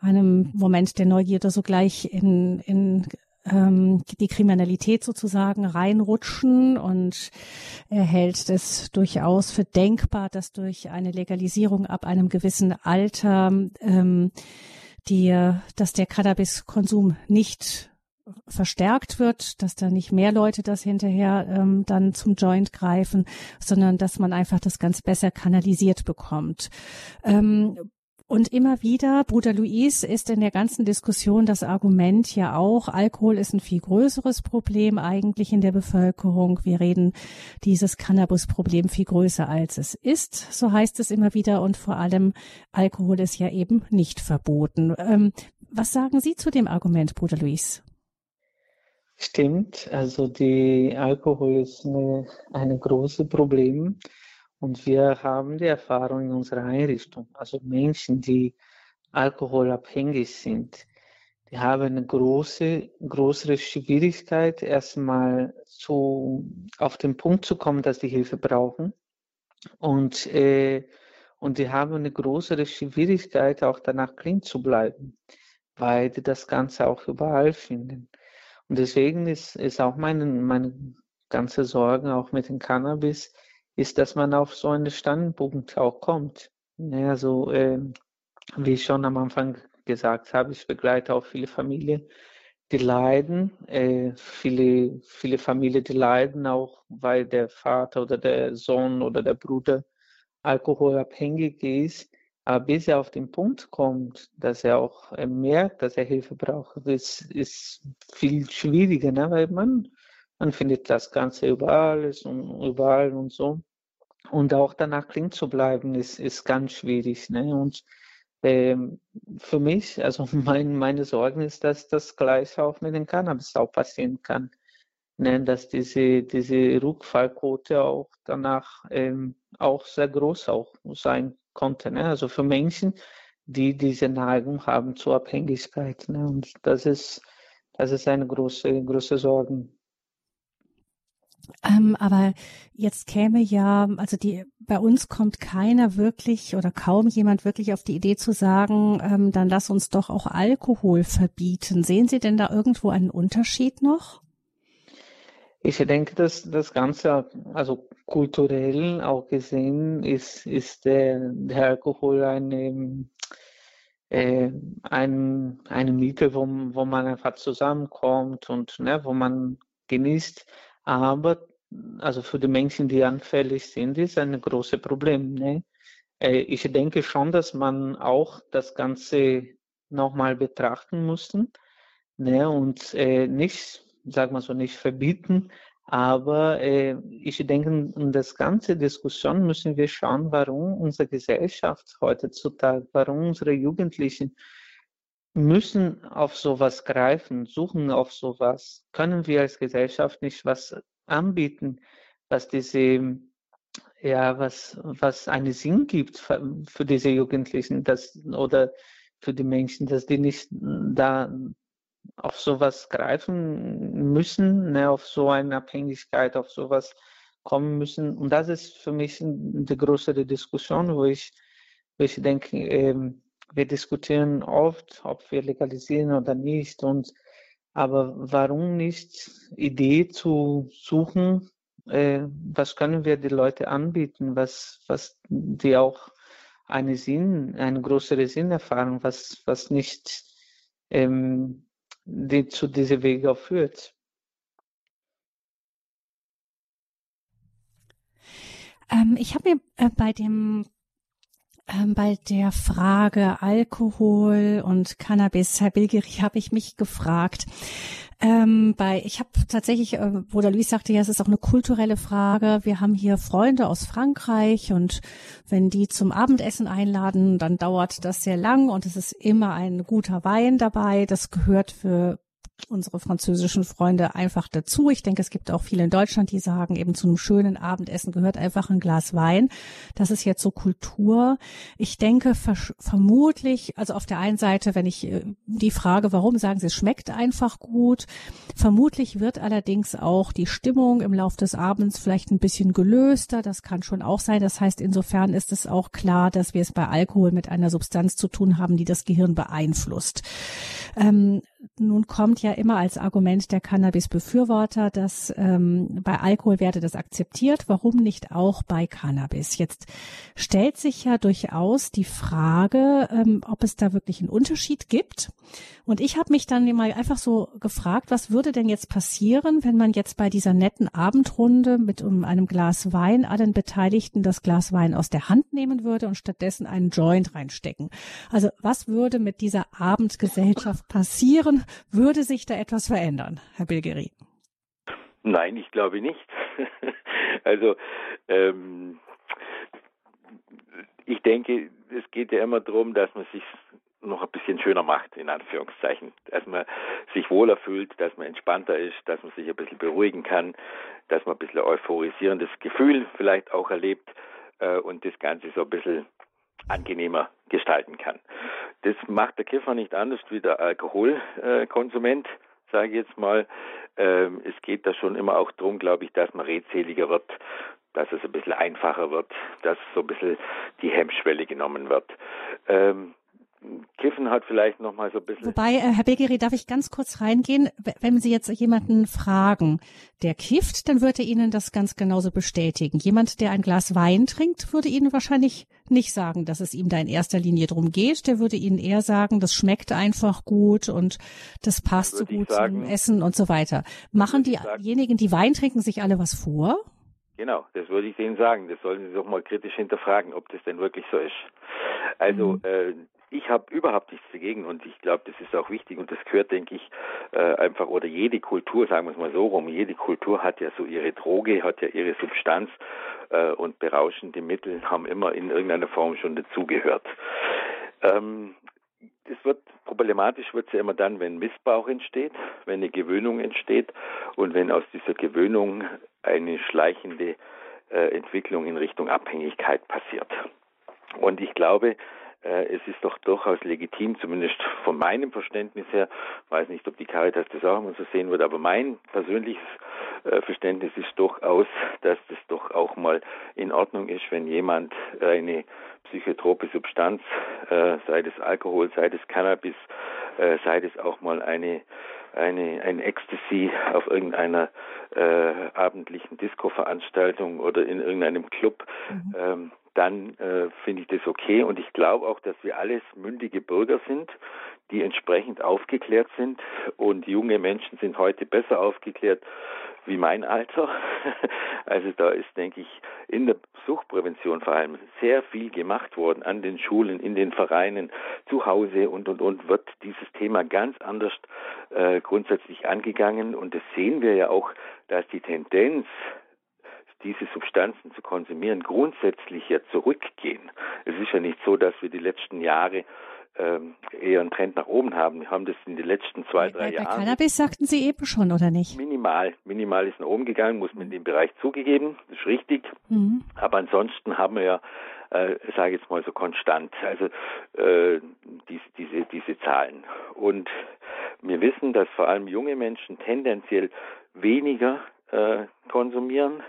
einem Moment der Neugierde sogleich in, in ähm, die Kriminalität sozusagen reinrutschen und er hält es durchaus für denkbar, dass durch eine Legalisierung ab einem gewissen Alter ähm, die, dass der Cannabiskonsum nicht verstärkt wird, dass da nicht mehr Leute das hinterher ähm, dann zum Joint greifen, sondern dass man einfach das ganz besser kanalisiert bekommt. Ähm, und immer wieder, Bruder Luis ist in der ganzen Diskussion das Argument ja auch, Alkohol ist ein viel größeres Problem eigentlich in der Bevölkerung. Wir reden dieses Cannabis-Problem viel größer als es ist, so heißt es immer wieder. Und vor allem, Alkohol ist ja eben nicht verboten. Ähm, was sagen Sie zu dem Argument, Bruder Luis? Stimmt, also die Alkohol ist eine, eine große Problem und wir haben die Erfahrung in unserer Einrichtung, also Menschen, die alkoholabhängig sind, die haben eine große, größere Schwierigkeit, erstmal zu, auf den Punkt zu kommen, dass sie Hilfe brauchen. Und, äh, und die haben eine größere Schwierigkeit, auch danach clean zu bleiben, weil die das Ganze auch überall finden. Und deswegen ist, ist auch meine, meine ganze Sorge auch mit dem Cannabis, ist, dass man auf so einen Standpunkt auch kommt. Ja, also, äh, wie ich schon am Anfang gesagt habe, ich begleite auch viele Familien, die leiden, äh, viele, viele Familien, die leiden auch, weil der Vater oder der Sohn oder der Bruder alkoholabhängig ist. Aber bis er auf den Punkt kommt, dass er auch äh, merkt, dass er Hilfe braucht, ist, ist viel schwieriger, ne? weil man, man findet das Ganze überall und überall und so. Und auch danach clean zu bleiben, ist, ist ganz schwierig. Ne? Und ähm, für mich, also mein, meine Sorgen ist, dass das gleich auch mit dem Cannabis auch passieren kann. Ne? Dass diese, diese Rückfallquote auch danach ähm, auch sehr groß auch sein konnte. Ne? Also für Menschen, die diese Neigung haben zur Abhängigkeit. Ne? Und das ist, das ist eine große, große Sorge. Ähm, aber jetzt käme ja, also die, bei uns kommt keiner wirklich oder kaum jemand wirklich auf die Idee zu sagen, ähm, dann lass uns doch auch Alkohol verbieten. Sehen Sie denn da irgendwo einen Unterschied noch? Ich denke, dass das Ganze, also kulturell auch gesehen, ist, ist der, der Alkohol eine, äh, ein, eine Miete, wo, wo man einfach zusammenkommt und ne, wo man genießt. Aber also für die Menschen, die anfällig sind, ist ein großes Problem. Ne? Äh, ich denke schon, dass man auch das Ganze nochmal betrachten muss ne? und äh, nicht sag mal so, nicht verbieten, aber äh, ich denke, in das ganze Diskussion müssen wir schauen, warum unsere Gesellschaft heutzutage, warum unsere Jugendlichen müssen auf sowas greifen, suchen auf sowas. Können wir als Gesellschaft nicht was anbieten, was diese ja, was, was einen Sinn gibt für, für diese Jugendlichen, dass, oder für die Menschen, dass die nicht da auf sowas greifen müssen, ne, auf so eine Abhängigkeit, auf sowas kommen müssen. Und das ist für mich die größere Diskussion, wo ich, wo ich denke, ähm, wir diskutieren oft, ob wir legalisieren oder nicht. Und aber warum nicht Idee zu suchen, äh, was können wir die Leute anbieten, was, was die auch eine Sinn, eine größere Sinnerfahrung, was, was nicht ähm, die zu diesem Weg auch führt. Ähm, ich habe mir äh, bei dem bei der Frage Alkohol und Cannabis, Herr Bilgeri, habe ich mich gefragt. Ähm, bei, ich habe tatsächlich, äh, Bruder Luis sagte ja, es ist auch eine kulturelle Frage. Wir haben hier Freunde aus Frankreich und wenn die zum Abendessen einladen, dann dauert das sehr lang und es ist immer ein guter Wein dabei. Das gehört für unsere französischen Freunde einfach dazu. Ich denke, es gibt auch viele in Deutschland, die sagen, eben zu einem schönen Abendessen gehört einfach ein Glas Wein. Das ist jetzt so Kultur. Ich denke vermutlich, also auf der einen Seite, wenn ich äh, die Frage, warum sagen Sie, es schmeckt einfach gut. Vermutlich wird allerdings auch die Stimmung im Laufe des Abends vielleicht ein bisschen gelöster. Das kann schon auch sein. Das heißt, insofern ist es auch klar, dass wir es bei Alkohol mit einer Substanz zu tun haben, die das Gehirn beeinflusst. Ähm, nun kommt ja immer als Argument der Cannabis-Befürworter, dass ähm, bei Alkohol werde das akzeptiert. Warum nicht auch bei Cannabis? Jetzt stellt sich ja durchaus die Frage, ähm, ob es da wirklich einen Unterschied gibt. Und ich habe mich dann mal einfach so gefragt, was würde denn jetzt passieren, wenn man jetzt bei dieser netten Abendrunde mit um einem Glas Wein allen Beteiligten das Glas Wein aus der Hand nehmen würde und stattdessen einen Joint reinstecken? Also was würde mit dieser Abendgesellschaft passieren? Würde sich da etwas verändern, Herr Bilgeri? Nein, ich glaube nicht. also ähm, ich denke, es geht ja immer darum, dass man sich noch ein bisschen schöner macht, in Anführungszeichen. Dass man sich wohler fühlt, dass man entspannter ist, dass man sich ein bisschen beruhigen kann, dass man ein bisschen euphorisierendes Gefühl vielleicht auch erlebt äh, und das Ganze so ein bisschen angenehmer gestalten kann. Das macht der Kiffer nicht anders wie der Alkoholkonsument, sage ich jetzt mal. Ähm, es geht da schon immer auch darum, glaube ich, dass man redseliger wird, dass es ein bisschen einfacher wird, dass so ein bisschen die Hemmschwelle genommen wird. Ähm, Kiffen hat vielleicht noch mal so ein bisschen. Wobei, äh, Herr Begeri, darf ich ganz kurz reingehen? Wenn Sie jetzt jemanden fragen, der kifft, dann würde er Ihnen das ganz genauso bestätigen. Jemand, der ein Glas Wein trinkt, würde Ihnen wahrscheinlich nicht sagen, dass es ihm da in erster Linie drum geht. Der würde Ihnen eher sagen, das schmeckt einfach gut und das passt so gut sagen, zum Essen und so weiter. Machen diejenigen, die Wein trinken, sich alle was vor? Genau, das würde ich Ihnen sagen. Das sollen Sie doch mal kritisch hinterfragen, ob das denn wirklich so ist. Also mhm. äh, ich habe überhaupt nichts dagegen und ich glaube, das ist auch wichtig und das gehört, denke ich, äh, einfach oder jede Kultur, sagen wir es mal so rum, jede Kultur hat ja so ihre Droge, hat ja ihre Substanz äh, und berauschende Mittel haben immer in irgendeiner Form schon dazugehört. Ähm, es wird problematisch wird es ja immer dann, wenn Missbrauch entsteht, wenn eine Gewöhnung entsteht und wenn aus dieser Gewöhnung eine schleichende äh, Entwicklung in Richtung Abhängigkeit passiert. Und ich glaube, es ist doch durchaus legitim, zumindest von meinem Verständnis her, weiß nicht, ob die Caritas das auch immer so sehen wird, aber mein persönliches äh, Verständnis ist durchaus, dass das doch auch mal in Ordnung ist, wenn jemand eine psychotrope Substanz, äh, sei es Alkohol, sei es Cannabis, sei es auch mal eine eine, ein Ecstasy auf irgendeiner äh, abendlichen Disco-Veranstaltung oder in irgendeinem Club, mhm. ähm, dann äh, finde ich das okay. Und ich glaube auch, dass wir alles mündige Bürger sind, die entsprechend aufgeklärt sind. Und junge Menschen sind heute besser aufgeklärt wie mein Alter. Also da ist, denke ich, in der Suchtprävention vor allem sehr viel gemacht worden an den Schulen, in den Vereinen, zu Hause und und und wird dieses Thema ganz anders äh, grundsätzlich angegangen. Und das sehen wir ja auch, dass die Tendenz diese Substanzen zu konsumieren, grundsätzlich ja zurückgehen. Es ist ja nicht so, dass wir die letzten Jahre ähm, eher einen Trend nach oben haben. Wir haben das in den letzten zwei, drei bei, Jahren. Bei Cannabis sagten Sie eben schon, oder nicht? Minimal. Minimal ist nach oben gegangen, muss man in dem Bereich zugegeben, das ist richtig. Mhm. Aber ansonsten haben wir ja, äh, sage ich jetzt mal so konstant, also äh, diese, diese, diese Zahlen. Und wir wissen, dass vor allem junge Menschen tendenziell weniger äh, konsumieren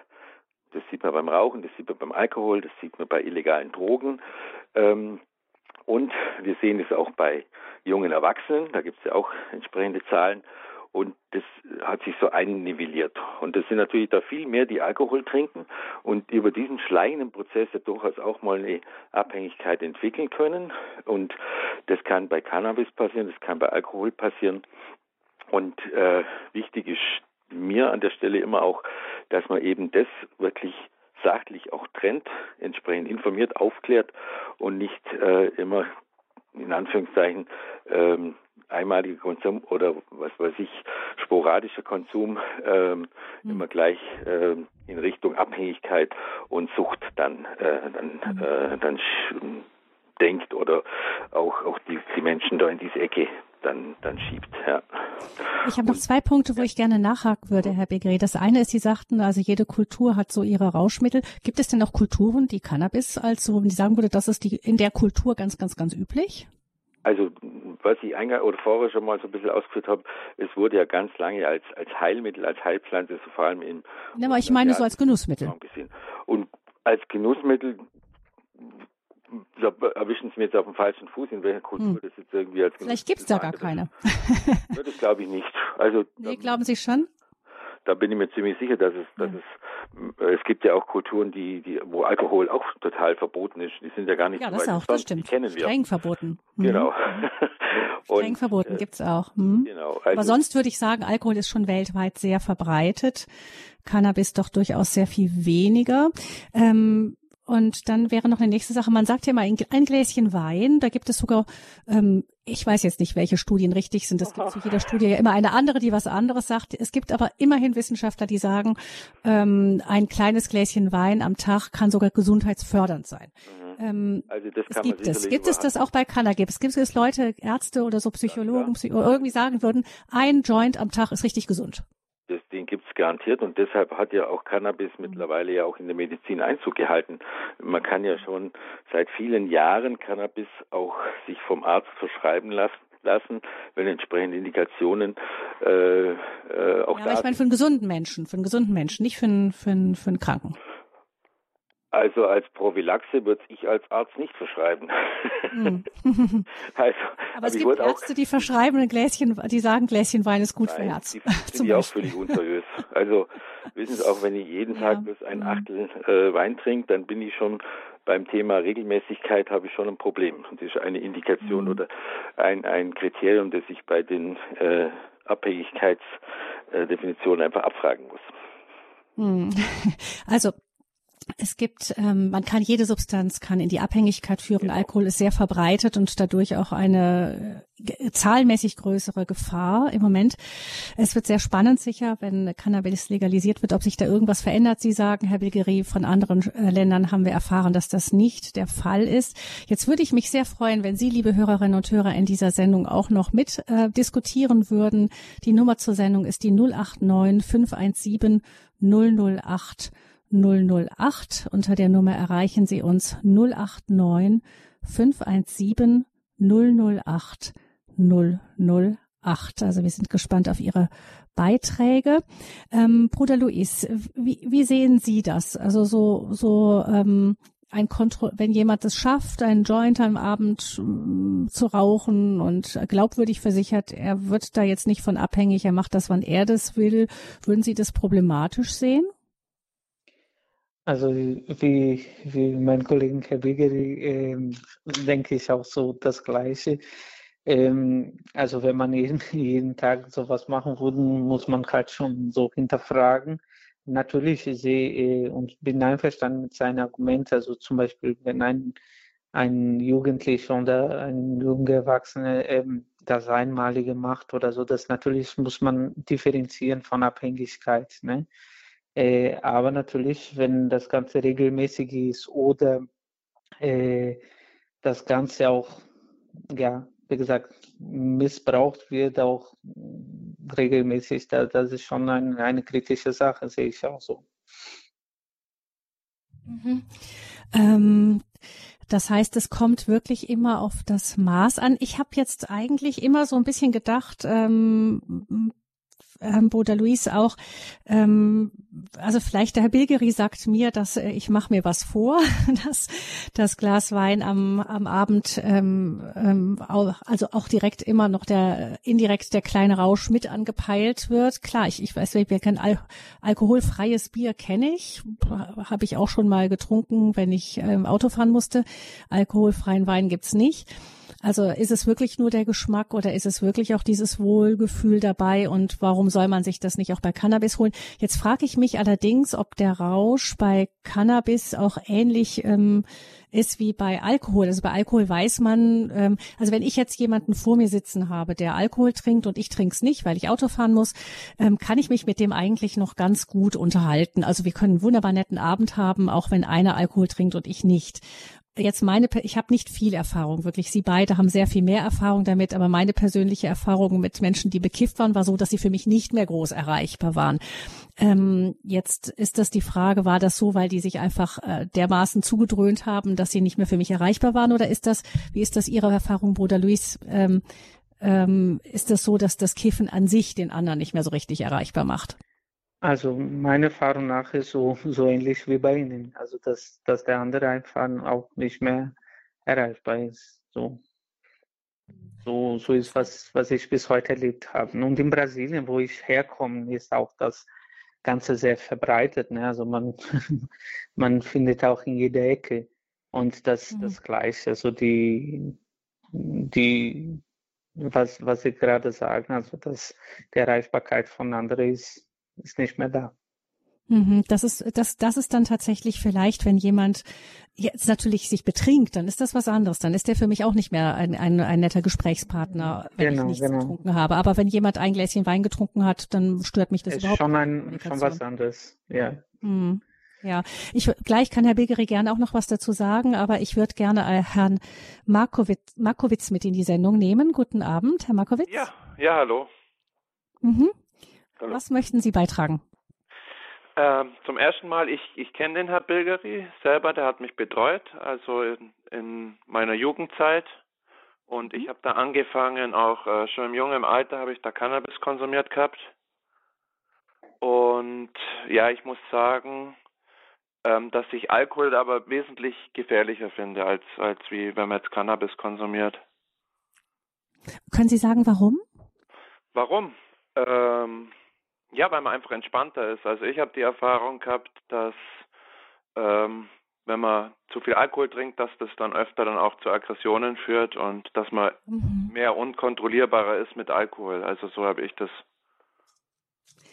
das sieht man beim Rauchen, das sieht man beim Alkohol, das sieht man bei illegalen Drogen. Ähm, und wir sehen es auch bei jungen Erwachsenen, da gibt es ja auch entsprechende Zahlen. Und das hat sich so einnivelliert. Und das sind natürlich da viel mehr, die Alkohol trinken und über diesen schleichenden Prozess ja durchaus auch mal eine Abhängigkeit entwickeln können. Und das kann bei Cannabis passieren, das kann bei Alkohol passieren. Und äh, wichtig ist mir an der Stelle immer auch, dass man eben das wirklich sachlich auch trennt, entsprechend informiert, aufklärt und nicht äh, immer in Anführungszeichen ähm, einmaliger Konsum oder was weiß ich, sporadischer Konsum ähm, mhm. immer gleich ähm, in Richtung Abhängigkeit und Sucht dann, äh, dann, mhm. äh, dann denkt oder auch, auch die, die Menschen da in diese Ecke dann, dann schiebt. Ja. Ich habe noch zwei Punkte, wo ich gerne nachhaken würde, Herr Begre. Das eine ist, Sie sagten, also jede Kultur hat so ihre Rauschmittel. Gibt es denn auch Kulturen, die Cannabis als so, wenn Sie sagen würde, das ist die in der Kultur ganz, ganz, ganz üblich? Also was ich eingangs oder vorher schon mal so ein bisschen ausgeführt habe, es wurde ja ganz lange als, als Heilmittel, als Heilpflanze, so vor allem in. Ja, aber ich meine so als Genussmittel. Und als Genussmittel da erwischen Sie mir jetzt auf dem falschen Fuß, in welcher Kultur hm. das jetzt irgendwie als Vielleicht gibt es da gar keine. Das glaube ich nicht. Also, nee, glauben Sie schon? da bin ich mir ziemlich sicher, dass es, dass es, äh, es gibt ja auch Kulturen, die, die, wo Alkohol auch total verboten ist. Die sind ja gar nicht ja, das auch, das stimmt. Die kennen wir. Streng verboten. Mhm. Genau. Streng verboten äh, gibt's auch. Mhm. Genau. Also, Aber sonst würde ich sagen, Alkohol ist schon weltweit sehr verbreitet. Cannabis doch durchaus sehr viel weniger. Ähm, und dann wäre noch eine nächste Sache, man sagt ja mal ein, Gläschen Wein, da gibt es sogar, ähm, ich weiß jetzt nicht, welche Studien richtig sind, es gibt zu jeder Studie ja immer eine andere, die was anderes sagt. Es gibt aber immerhin Wissenschaftler, die sagen, ähm, ein kleines Gläschen Wein am Tag kann sogar gesundheitsfördernd sein. Mhm. Ähm, also das kann es gibt es. Gibt es das auch bei Cannabis? Gibt es Leute, Ärzte oder so Psychologen, ja, ja. irgendwie sagen würden, ein Joint am Tag ist richtig gesund? Das, den gibt es garantiert und deshalb hat ja auch Cannabis mhm. mittlerweile ja auch in der Medizin Einzug gehalten. Man kann ja schon seit vielen Jahren Cannabis auch sich vom Arzt verschreiben lassen lassen, wenn entsprechende Indikationen äh, äh, auch ja, da. Aber ich meine für einen gesunden Menschen, für einen gesunden Menschen, nicht für einen, für einen, für einen Kranken. Also als Prophylaxe würde ich als Arzt nicht verschreiben. Mm. also, aber es gibt Ärzte, die verschreiben ein Gläschen, die sagen, Gläschen Wein ist gut Nein, für Herz. Die sind die auch völlig unseriös. Also wissen Sie auch, wenn ich jeden Tag ja. bloß ein mhm. Achtel äh, Wein trinke, dann bin ich schon beim Thema Regelmäßigkeit habe ich schon ein Problem. Und das ist eine Indikation mhm. oder ein, ein Kriterium, das ich bei den äh, Abhängigkeitsdefinitionen einfach abfragen muss. Mhm. Also es gibt, ähm, man kann jede Substanz kann in die Abhängigkeit führen. Genau. Alkohol ist sehr verbreitet und dadurch auch eine äh, zahlenmäßig größere Gefahr im Moment. Es wird sehr spannend sicher, wenn Cannabis legalisiert wird, ob sich da irgendwas verändert. Sie sagen, Herr Bilgeri, von anderen äh, Ländern haben wir erfahren, dass das nicht der Fall ist. Jetzt würde ich mich sehr freuen, wenn Sie, liebe Hörerinnen und Hörer, in dieser Sendung auch noch mit äh, diskutieren würden. Die Nummer zur Sendung ist die 089 517 008 008. Unter der Nummer erreichen Sie uns 089 517 008 008. Also wir sind gespannt auf Ihre Beiträge. Ähm, Bruder Luis, wie, wie sehen Sie das? Also so, so ähm, ein Kontro wenn jemand es schafft, einen Joint am Abend äh, zu rauchen und glaubwürdig versichert, er wird da jetzt nicht von abhängig, er macht das, wann er das will, würden Sie das problematisch sehen? Also wie, wie mein Kollege Herr Bigeri, ähm, denke ich auch so das Gleiche. Ähm, also wenn man jeden, jeden Tag sowas machen würde, muss man halt schon so hinterfragen. Natürlich sehe äh, und bin einverstanden mit seinen Argumenten. Also zum Beispiel, wenn ein, ein Jugendlicher oder ein junger Erwachsener ähm, das Einmalige macht oder so, das natürlich muss man differenzieren von Abhängigkeit. Ne? Äh, aber natürlich, wenn das Ganze regelmäßig ist oder äh, das Ganze auch, ja, wie gesagt, missbraucht wird, auch regelmäßig, da, das ist schon ein, eine kritische Sache, sehe ich auch so. Mhm. Ähm, das heißt, es kommt wirklich immer auf das Maß an. Ich habe jetzt eigentlich immer so ein bisschen gedacht, ähm, ähm, Bruder Luis auch, ähm, also vielleicht der Herr Bilgeri sagt mir, dass äh, ich mache mir was vor, dass das Glas Wein am, am Abend, ähm, ähm, also auch direkt immer noch der, indirekt der kleine Rausch mit angepeilt wird. Klar, ich, ich weiß, wir kennen Al alkoholfreies Bier kenne ich, habe ich auch schon mal getrunken, wenn ich ähm, Auto fahren musste. Alkoholfreien Wein gibt's nicht. Also ist es wirklich nur der Geschmack oder ist es wirklich auch dieses Wohlgefühl dabei und warum soll man sich das nicht auch bei Cannabis holen? Jetzt frage ich mich allerdings, ob der Rausch bei Cannabis auch ähnlich ähm, ist wie bei Alkohol. Also bei Alkohol weiß man, ähm, also wenn ich jetzt jemanden vor mir sitzen habe, der Alkohol trinkt und ich trinke es nicht, weil ich Auto fahren muss, ähm, kann ich mich mit dem eigentlich noch ganz gut unterhalten. Also wir können einen wunderbar netten Abend haben, auch wenn einer Alkohol trinkt und ich nicht jetzt meine, ich habe nicht viel Erfahrung, wirklich. Sie beide haben sehr viel mehr Erfahrung damit, aber meine persönliche Erfahrung mit Menschen, die bekifft waren, war so, dass sie für mich nicht mehr groß erreichbar waren. Ähm, jetzt ist das die Frage, war das so, weil die sich einfach äh, dermaßen zugedröhnt haben, dass sie nicht mehr für mich erreichbar waren? Oder ist das, wie ist das Ihre Erfahrung, Bruder Luis? Ähm, ähm, ist das so, dass das Kiffen an sich den anderen nicht mehr so richtig erreichbar macht? Also meiner Erfahrung nach ist so, so ähnlich wie bei Ihnen. Also dass, dass der andere einfach auch nicht mehr erreichbar ist. So, so, so ist was, was ich bis heute erlebt habe. Und in Brasilien, wo ich herkomme, ist auch das Ganze sehr verbreitet. Ne? Also man, man findet auch in jeder Ecke und das, mhm. das Gleiche. Also die, die, was, was Sie gerade sagen, also dass die Erreichbarkeit von anderen ist, ist nicht mehr da. Mhm, das ist, das, das ist dann tatsächlich vielleicht, wenn jemand jetzt natürlich sich betrinkt, dann ist das was anderes. Dann ist der für mich auch nicht mehr ein, ein, ein netter Gesprächspartner, wenn genau, ich nichts genau. getrunken habe. Aber wenn jemand ein Gläschen Wein getrunken hat, dann stört mich das ist überhaupt schon ein, schon was anderes, ja. Mhm. Ja, ich gleich kann Herr Bilgeri gerne auch noch was dazu sagen, aber ich würde gerne äh, Herrn Markowitz, Markowitz mit in die Sendung nehmen. Guten Abend, Herr Markowitz. Ja, ja, hallo. Mhm. Hallo. Was möchten Sie beitragen? Ähm, zum ersten Mal, ich, ich kenne den Herr Bilgeri selber, der hat mich betreut, also in, in meiner Jugendzeit. Und ich mhm. habe da angefangen, auch äh, schon im jungen Alter habe ich da Cannabis konsumiert gehabt. Und ja, ich muss sagen, ähm, dass ich Alkohol aber wesentlich gefährlicher finde, als, als wie wenn man jetzt Cannabis konsumiert. Können Sie sagen, warum? Warum? Ähm, ja, weil man einfach entspannter ist. Also ich habe die Erfahrung gehabt, dass ähm, wenn man zu viel Alkohol trinkt, dass das dann öfter dann auch zu Aggressionen führt und dass man mhm. mehr unkontrollierbarer ist mit Alkohol. Also so habe ich das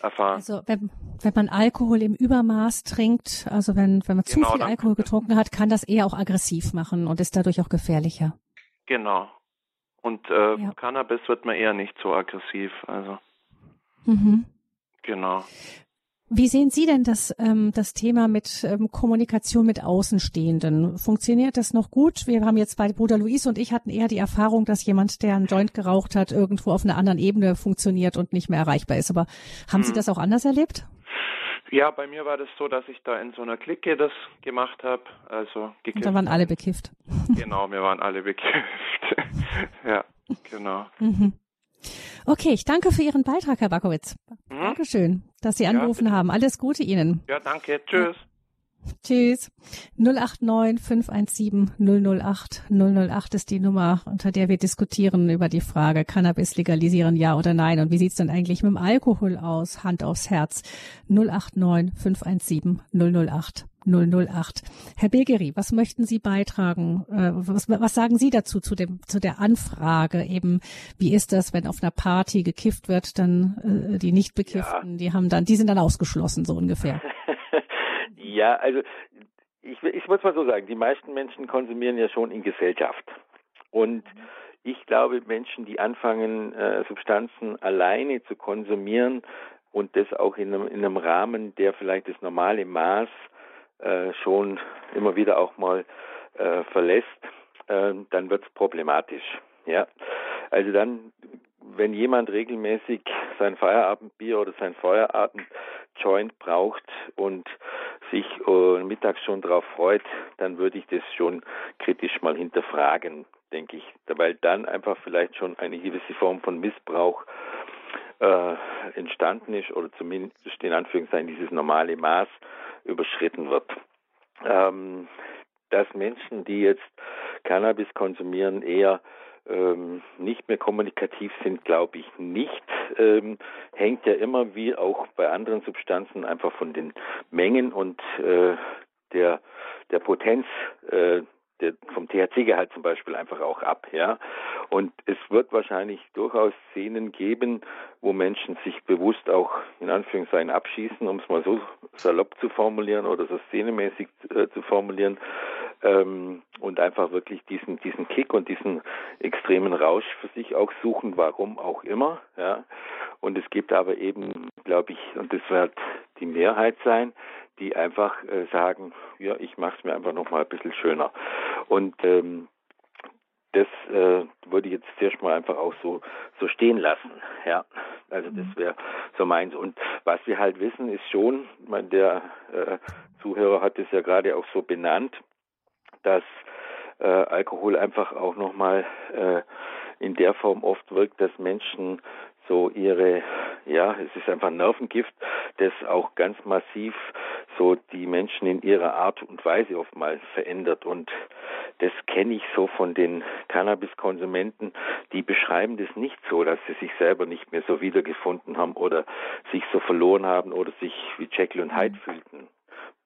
erfahren. Also wenn, wenn man Alkohol im Übermaß trinkt, also wenn, wenn man genau, zu viel Alkohol getrunken hat, kann das eher auch aggressiv machen und ist dadurch auch gefährlicher. Genau. Und äh, ja. Cannabis wird man eher nicht so aggressiv. Also. Mhm. Genau. Wie sehen Sie denn das, ähm, das Thema mit ähm, Kommunikation mit Außenstehenden? Funktioniert das noch gut? Wir haben jetzt bei Bruder Luis und ich hatten eher die Erfahrung, dass jemand, der einen Joint geraucht hat, irgendwo auf einer anderen Ebene funktioniert und nicht mehr erreichbar ist. Aber haben hm. Sie das auch anders erlebt? Ja, bei mir war das so, dass ich da in so einer Clique das gemacht habe. Also gekifft. Und da waren alle bekifft. Genau, wir waren alle bekifft. ja, genau. Mhm. Okay, ich danke für Ihren Beitrag, Herr Bakowitz. Mhm. Dankeschön, dass Sie angerufen ja, haben. Alles Gute Ihnen. Ja, danke. Tschüss. Tschüss. 089 517 008 008 ist die Nummer, unter der wir diskutieren über die Frage, Cannabis legalisieren, ja oder nein. Und wie sieht's denn eigentlich mit dem Alkohol aus? Hand aufs Herz. 089 517 008 008. Herr Bilgeri, was möchten Sie beitragen? Äh, was, was sagen Sie dazu zu dem zu der Anfrage eben? Wie ist das, wenn auf einer Party gekifft wird, dann äh, die nicht bekifften, ja. die haben dann, die sind dann ausgeschlossen so ungefähr. ja, also ich, ich muss mal so sagen, die meisten Menschen konsumieren ja schon in Gesellschaft und ich glaube, Menschen, die anfangen, äh, Substanzen alleine zu konsumieren und das auch in einem, in einem Rahmen, der vielleicht das normale Maß äh, schon immer wieder auch mal äh, verlässt, äh, dann wird es problematisch. Ja, also dann, wenn jemand regelmäßig sein Feierabendbier oder sein Feierabendjoint braucht und sich äh, mittags schon darauf freut, dann würde ich das schon kritisch mal hinterfragen, denke ich, weil dann einfach vielleicht schon eine gewisse Form von Missbrauch äh, entstanden ist oder zumindest in Anführungszeichen dieses normale Maß überschritten wird. Ähm, dass Menschen, die jetzt Cannabis konsumieren, eher ähm, nicht mehr kommunikativ sind, glaube ich nicht. Ähm, hängt ja immer wie auch bei anderen Substanzen einfach von den Mengen und äh, der, der Potenz äh, vom THC-Gehalt zum Beispiel einfach auch ab, ja. Und es wird wahrscheinlich durchaus Szenen geben, wo Menschen sich bewusst auch in Anführungszeichen abschießen, um es mal so salopp zu formulieren oder so szenemäßig äh, zu formulieren, ähm, und einfach wirklich diesen diesen Kick und diesen extremen Rausch für sich auch suchen, warum auch immer, ja. Und es gibt aber eben, glaube ich, und das wird die Mehrheit sein, die einfach äh, sagen, ja, ich mache es mir einfach noch mal ein bisschen schöner. Und ähm, das äh, würde ich jetzt zuerst mal einfach auch so so stehen lassen. Ja, also das mhm. wäre so meins. Und was wir halt wissen, ist schon, mein, der äh, Zuhörer hat es ja gerade auch so benannt, dass äh, Alkohol einfach auch nochmal äh, in der Form oft wirkt, dass Menschen so ihre Ja, es ist einfach ein Nervengift, das auch ganz massiv so die Menschen in ihrer Art und Weise oftmals verändert. Und das kenne ich so von den Cannabiskonsumenten, die beschreiben das nicht so, dass sie sich selber nicht mehr so wiedergefunden haben oder sich so verloren haben oder sich wie Jekyll und Hyde fühlten.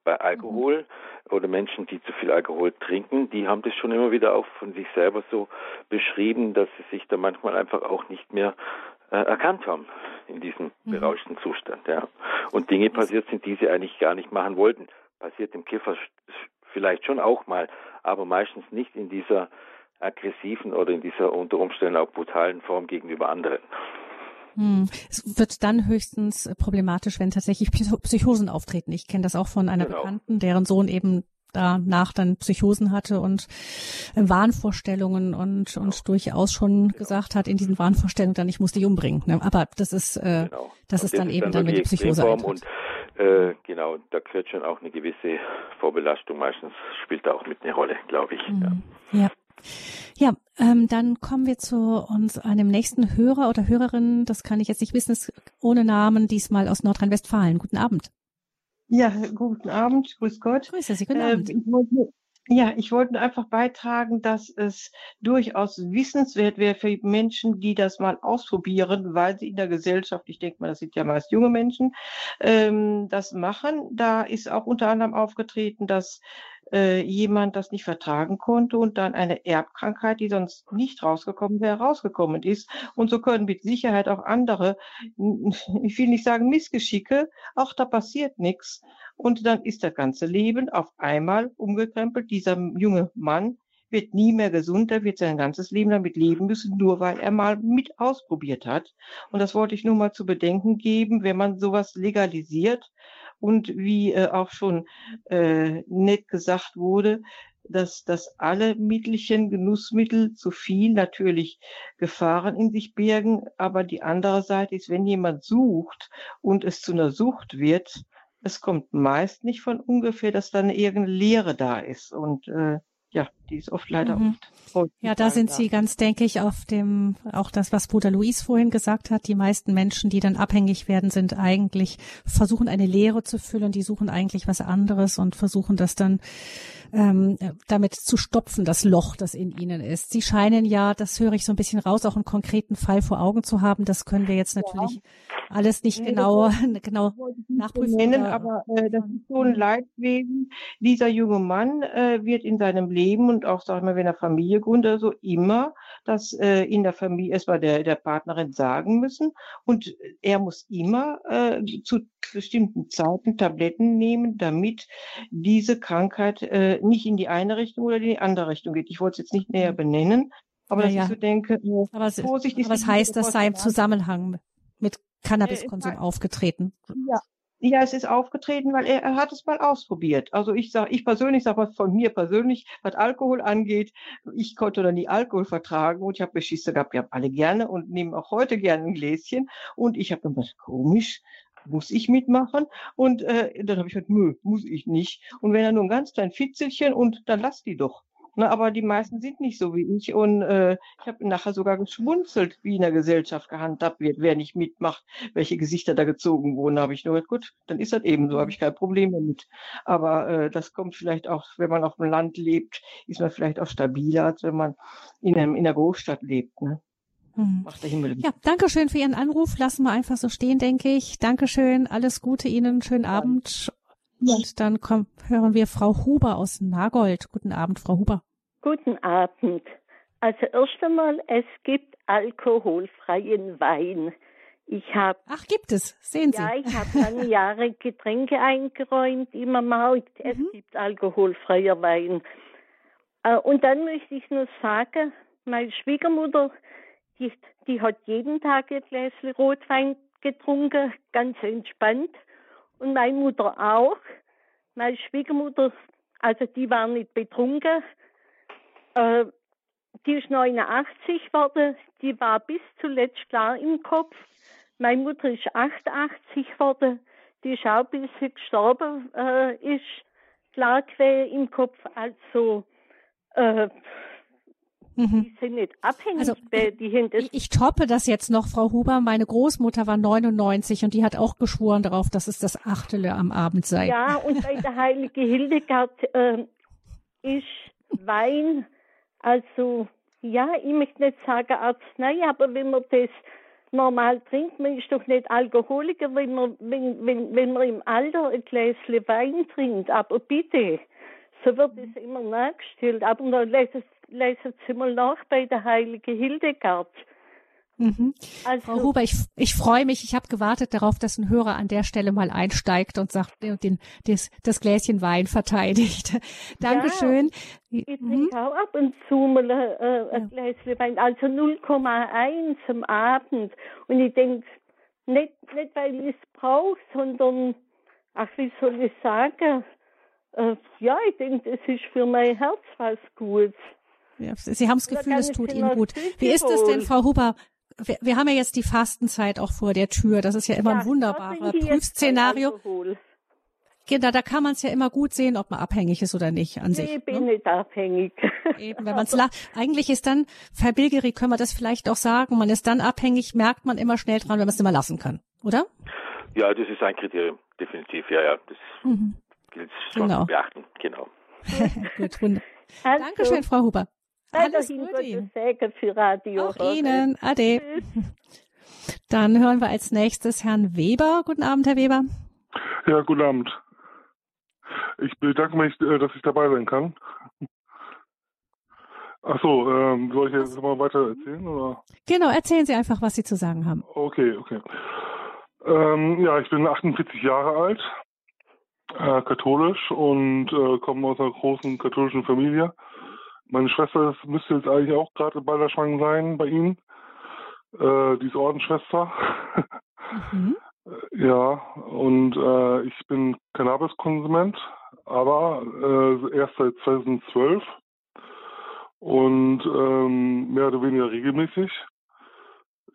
Bei Alkohol oder Menschen, die zu viel Alkohol trinken, die haben das schon immer wieder auch von sich selber so beschrieben, dass sie sich da manchmal einfach auch nicht mehr äh, erkannt haben in diesem mhm. berauschten Zustand. Ja. Und Dinge passiert sind, die sie eigentlich gar nicht machen wollten. Passiert im Kiffer vielleicht schon auch mal, aber meistens nicht in dieser aggressiven oder in dieser unter Umständen auch brutalen Form gegenüber anderen. Hm. Es wird dann höchstens problematisch, wenn tatsächlich Psychosen auftreten. Ich kenne das auch von einer genau. Bekannten, deren Sohn eben danach dann Psychosen hatte und äh, Wahnvorstellungen und, und genau. durchaus schon genau. gesagt hat in diesen Wahnvorstellungen dann, ich muss dich umbringen. Ne? Aber das ist, äh, genau. das ist dann eben dann, wenn die Psychose eintritt. Und äh, genau, da gehört schon auch eine gewisse Vorbelastung meistens, spielt da auch mit eine Rolle, glaube ich. Mhm. Ja. ja. Ja, ähm, dann kommen wir zu uns einem nächsten Hörer oder Hörerin, das kann ich jetzt nicht wissen, ist ohne Namen, diesmal aus Nordrhein-Westfalen. Guten Abend. Ja, guten Abend, grüß Gott. Grüße Sie, guten äh, Abend. Ich wollte, ja, ich wollte einfach beitragen, dass es durchaus wissenswert wäre für Menschen, die das mal ausprobieren, weil sie in der Gesellschaft, ich denke mal, das sind ja meist junge Menschen, ähm, das machen. Da ist auch unter anderem aufgetreten, dass äh, jemand das nicht vertragen konnte und dann eine Erbkrankheit, die sonst nicht rausgekommen wäre, rausgekommen ist. Und so können mit Sicherheit auch andere, ich will nicht sagen Missgeschicke, auch da passiert nichts. Und dann ist das ganze Leben auf einmal umgekrempelt. Dieser junge Mann wird nie mehr gesund, er wird sein ganzes Leben damit leben müssen, nur weil er mal mit ausprobiert hat. Und das wollte ich nur mal zu bedenken geben, wenn man sowas legalisiert, und wie äh, auch schon äh, nett gesagt wurde, dass, dass alle Mittelchen, Genussmittel zu viel natürlich Gefahren in sich bergen. Aber die andere Seite ist, wenn jemand sucht und es zu einer Sucht wird, es kommt meist nicht von ungefähr, dass dann irgendeine Leere da ist. Und äh, ja, die ist oft leider mhm. oft. Ja, da sind Sie ganz, denke ich, auf dem, auch das, was Bruder Luis vorhin gesagt hat. Die meisten Menschen, die dann abhängig werden, sind eigentlich, versuchen eine Lehre zu füllen, die suchen eigentlich was anderes und versuchen das dann ähm, damit zu stopfen, das Loch, das in ihnen ist. Sie scheinen ja, das höre ich so ein bisschen raus, auch einen konkreten Fall vor Augen zu haben. Das können wir jetzt natürlich ja. alles nicht nee, genau, genau nachprüfen. Nennen, aber äh, das ist so ein Leidwesen. Dieser junge Mann äh, wird in seinem Leben Leben und auch, sag ich mal, wenn er Familie gründet, so immer das äh, in der Familie erstmal der, der Partnerin sagen müssen. Und er muss immer äh, zu bestimmten Zeiten Tabletten nehmen, damit diese Krankheit äh, nicht in die eine Richtung oder in die andere Richtung geht. Ich wollte es jetzt nicht näher mhm. benennen, aber ja, dass ich so denke, äh, aber, vorsichtig. Aber was heißt das sei im Zusammenhang mit Cannabiskonsum äh, aufgetreten? Ja, ja, es ist aufgetreten, weil er, er hat es mal ausprobiert. Also ich sage, ich persönlich sage was von mir persönlich, was Alkohol angeht, ich konnte dann nie Alkohol vertragen und ich habe Beschisse gehabt, ich habe alle gerne und nehme auch heute gerne ein Gläschen und ich habe was komisch, muss ich mitmachen? Und äh, dann habe ich gesagt, nö, muss ich nicht. Und wenn er nur ein ganz klein Fitzelchen und dann lass die doch. Ne, aber die meisten sind nicht so wie ich. Und äh, ich habe nachher sogar geschmunzelt, wie in der Gesellschaft gehandhabt wird, wer nicht mitmacht, welche Gesichter da gezogen wurden. Habe ich nur gesagt, gut, dann ist das eben so, habe ich kein Problem damit. Aber äh, das kommt vielleicht auch, wenn man auf dem Land lebt, ist man vielleicht auch stabiler, als wenn man in, einem, in der Großstadt lebt. Ne? Hm. Ja, danke schön für Ihren Anruf. Lassen wir einfach so stehen, denke ich. Dankeschön. Alles Gute Ihnen. Schönen Abend. Und dann kommen, hören wir Frau Huber aus Nagold. Guten Abend, Frau Huber. Guten Abend. Also erst einmal, es gibt alkoholfreien Wein. Ich habe. Ach, gibt es? Sehen Sie. Ja, ich habe lange Jahre Getränke eingeräumt im Markt. Es mhm. gibt alkoholfreier Wein. Äh, und dann möchte ich nur sagen, meine Schwiegermutter, die, die hat jeden Tag ein Gläschen Rotwein getrunken, ganz entspannt und meine Mutter auch. Meine Schwiegermutter, also die war nicht betrunken. Äh, die ist 89 geworden, die war bis zuletzt klar im Kopf. Meine Mutter ist 88 geworden, die ist auch bis sie gestorben äh, ist, klar quer im Kopf. Also äh, Mhm. Die sind nicht abhängig. Also, ich, ich toppe das jetzt noch, Frau Huber. Meine Großmutter war 99 und die hat auch geschworen darauf, dass es das Achtele am Abend sei. Ja, und bei der Heilige Hildegard äh, ist Wein, also ja, ich möchte nicht sagen Arznei, aber wenn man das normal trinkt, man ist doch nicht Alkoholiker, wenn man, wenn, wenn, wenn man im Alter ein Gläschen Wein trinkt. Aber bitte, so wird es immer nachgestellt. Aber dann lesen, lesen Sie mal nach bei der Heiligen Hildegard. Mhm. Also, Frau Huber, ich, ich freue mich. Ich habe gewartet darauf, dass ein Hörer an der Stelle mal einsteigt und sagt und den, das, das Gläschen Wein verteidigt. Dankeschön. Ja, ich trinke mhm. auch ab und zu mal äh, ein ja. Gläschen Wein, also 0,1 am Abend. Und ich denke, nicht, nicht weil ich es brauche, sondern, ach, wie soll ich sagen, äh, ja, ich denke, es ist für mein Herz was Gutes. Sie haben das Gefühl, es tut Ihnen gut. Wie ist es denn, Frau Huber? wir, wir haben ja jetzt die Fastenzeit auch vor der Tür. Das ist ja immer ja, ein wunderbarer Prüfszenario. Genau, da kann man es ja immer gut sehen, ob man abhängig ist oder nicht an nee, sich. Ich bin ne? nicht abhängig. Eben, wenn man es eigentlich ist dann, Herr Bilgeri, können wir das vielleicht auch sagen, man ist dann abhängig, merkt man immer schnell dran, wenn man es nicht mehr lassen kann, oder? Ja, das ist ein Kriterium, definitiv, ja, ja. Das mhm. gilt schon genau. zu beachten, genau. gut, wunderbar. Also, Dankeschön, Frau Huber. Alles Gute Segen für Radio. Auch Ihnen. Ade. Dann hören wir als nächstes Herrn Weber. Guten Abend, Herr Weber. Ja, guten Abend. Ich bedanke mich, äh, dass ich dabei sein kann. Ach so, ähm, soll ich jetzt mal weiter erzählen? Oder? Genau, erzählen Sie einfach, was Sie zu sagen haben. Okay, okay. Ähm, ja, ich bin 48 Jahre alt, äh, katholisch und äh, komme aus einer großen katholischen Familie. Meine Schwester müsste jetzt eigentlich auch gerade bei der Schwang sein bei Ihnen. Äh, die ist Ordensschwester. Mhm. ja, und äh, ich bin Cannabiskonsument, aber äh, erst seit 2012 und ähm, mehr oder weniger regelmäßig.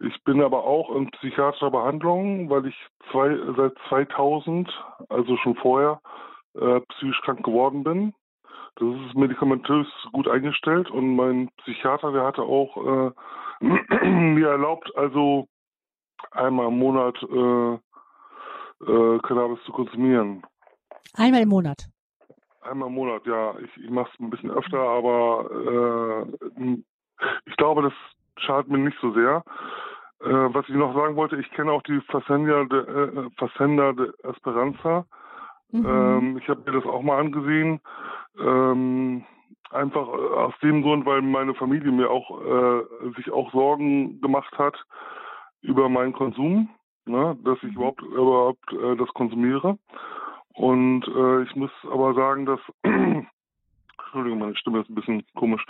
Ich bin aber auch in psychiatrischer Behandlung, weil ich zwei, seit 2000, also schon vorher, äh, psychisch krank geworden bin. Das ist medikamentös gut eingestellt und mein Psychiater, der hatte auch äh, mir erlaubt, also einmal im Monat äh, äh, Cannabis zu konsumieren. Einmal im Monat? Einmal im Monat, ja. Ich, ich mache es ein bisschen öfter, aber äh, ich glaube, das schadet mir nicht so sehr. Äh, was ich noch sagen wollte, ich kenne auch die Facenda de, äh, Facenda de Esperanza. Mhm. Ähm, ich habe mir das auch mal angesehen. Ähm, einfach aus dem Grund, weil meine Familie mir auch äh, sich auch Sorgen gemacht hat über meinen Konsum, ne, dass ich mhm. überhaupt überhaupt äh, das konsumiere. Und äh, ich muss aber sagen, dass Entschuldigung, meine Stimme ist ein bisschen komisch.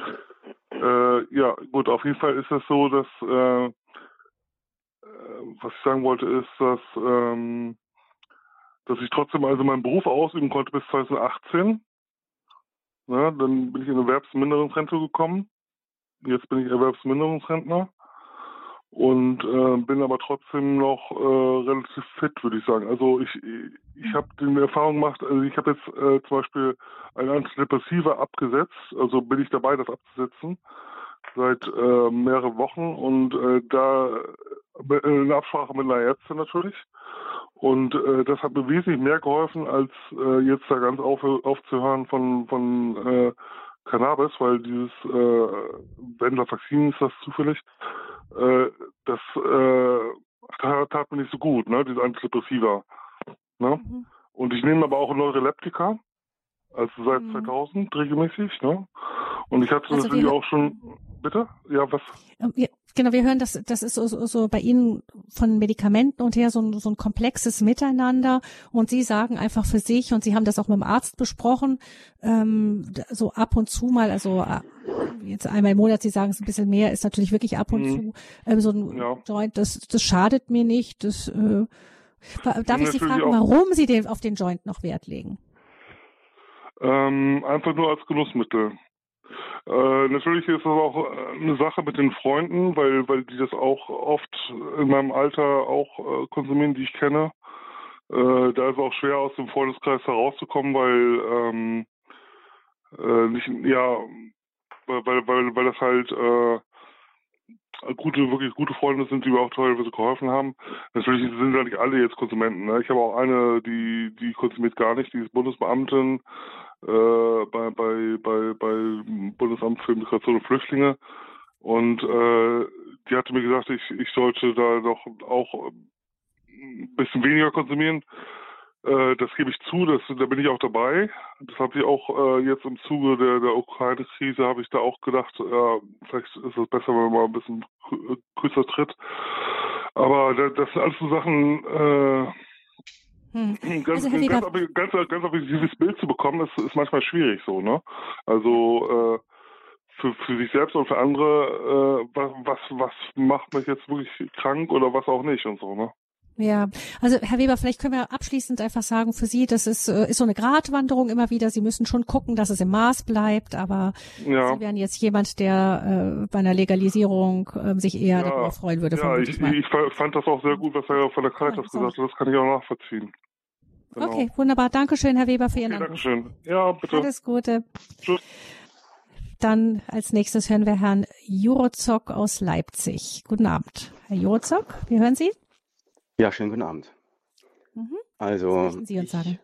Äh, ja, gut, auf jeden Fall ist es so, dass äh, äh, was ich sagen wollte, ist, dass ähm, dass ich trotzdem also meinen Beruf ausüben konnte bis 2018. Ja, dann bin ich in Erwerbsminderungsrente gekommen. Jetzt bin ich Erwerbsminderungsrentner und äh, bin aber trotzdem noch äh, relativ fit, würde ich sagen. Also ich ich habe die Erfahrung gemacht, also ich habe jetzt äh, zum Beispiel ein Antidepressiva abgesetzt, also bin ich dabei, das abzusetzen seit äh, mehreren Wochen und äh, da in Absprache mit einer Ärztin natürlich. Und äh, das hat mir wesentlich mehr geholfen, als äh, jetzt da ganz auf, aufzuhören von, von äh, Cannabis, weil dieses äh, Wendler-Vakzin ist das zufällig, äh, das äh, tat, mir nicht so gut, ne, diese Antidepressiva. Ne? Mhm. Und ich nehme aber auch Neuroleptika, also seit mhm. 2000 regelmäßig, ne? Und ich hatte also natürlich auch schon, bitte? Ja, was? Ähm, ja, genau, wir hören, dass das ist so, so, so bei Ihnen von Medikamenten und her so ein, so ein komplexes Miteinander. Und Sie sagen einfach für sich, und Sie haben das auch mit dem Arzt besprochen, ähm, so ab und zu mal, also äh, jetzt einmal im Monat, Sie sagen es ein bisschen mehr, ist natürlich wirklich ab und mhm. zu ähm, so ein ja. Joint, das, das schadet mir nicht. Das, äh, darf ich Sie fragen, warum Sie den, auf den Joint noch Wert legen? Ähm, einfach nur als Genussmittel. Äh, natürlich ist das auch äh, eine Sache mit den Freunden, weil, weil die das auch oft in meinem Alter auch äh, konsumieren, die ich kenne. Äh, da ist es auch schwer, aus dem Freundeskreis herauszukommen, weil ähm, äh, nicht, ja, weil, weil, weil, das halt gute, wirklich gute Freunde sind, die mir auch teilweise geholfen haben. Natürlich sind ja nicht alle jetzt Konsumenten. Ne? Ich habe auch eine, die, die konsumiert gar nicht, die ist Bundesbeamtin äh, bei, bei, bei, bei Bundesamt für Migration und Flüchtlinge. Und äh, die hatte mir gesagt, ich, ich sollte da doch auch ein bisschen weniger konsumieren. Äh, das gebe ich zu, das, da bin ich auch dabei. Das habe ich auch äh, jetzt im Zuge der, der Ukraine-Krise, habe ich da auch gedacht, äh, vielleicht ist es besser, wenn man mal ein bisschen kürzer tritt. Aber das, das sind alles so Sachen, äh, hm. Ganz, also, ganz, ganz, ganz, ganz objektives Bild zu bekommen, ist, ist manchmal schwierig so, ne? Also äh, für, für sich selbst und für andere, äh, was, was, was macht mich jetzt wirklich krank oder was auch nicht und so, ne? Ja, also Herr Weber, vielleicht können wir abschließend einfach sagen, für Sie, das ist, äh, ist so eine Gratwanderung immer wieder. Sie müssen schon gucken, dass es im Maß bleibt, aber ja. Sie wären jetzt jemand, der äh, bei einer Legalisierung äh, sich eher ja. darüber freuen würde. Ja, ich, ich, fand das auch sehr gut, was er von der Caritas ja, gesagt hat. Das kann ich auch nachvollziehen. Genau. Okay, wunderbar. Dankeschön, Herr Weber, für Ihren okay, Anruf. Dankeschön. Ja, bitte. Alles Gute. Tschüss. Dann als nächstes hören wir Herrn Jurozok aus Leipzig. Guten Abend. Herr Jurozok, wir hören Sie. Ja, schönen guten Abend. Mhm. Also, Sie uns ich, sagen?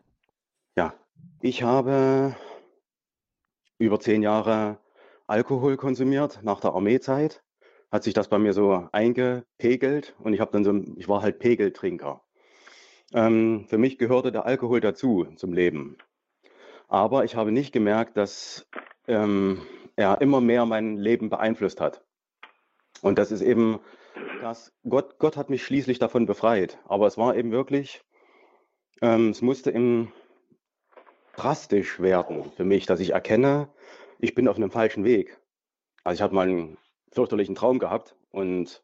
ja, ich habe über zehn Jahre Alkohol konsumiert nach der Armeezeit. Hat sich das bei mir so eingepegelt und ich habe dann so, ich war halt Pegeltrinker. Ähm, für mich gehörte der Alkohol dazu zum Leben. Aber ich habe nicht gemerkt, dass ähm, er immer mehr mein Leben beeinflusst hat. Und das ist eben das, Gott, Gott hat mich schließlich davon befreit. Aber es war eben wirklich, ähm, es musste eben drastisch werden für mich, dass ich erkenne, ich bin auf einem falschen Weg. Also ich hatte mal einen fürchterlichen Traum gehabt und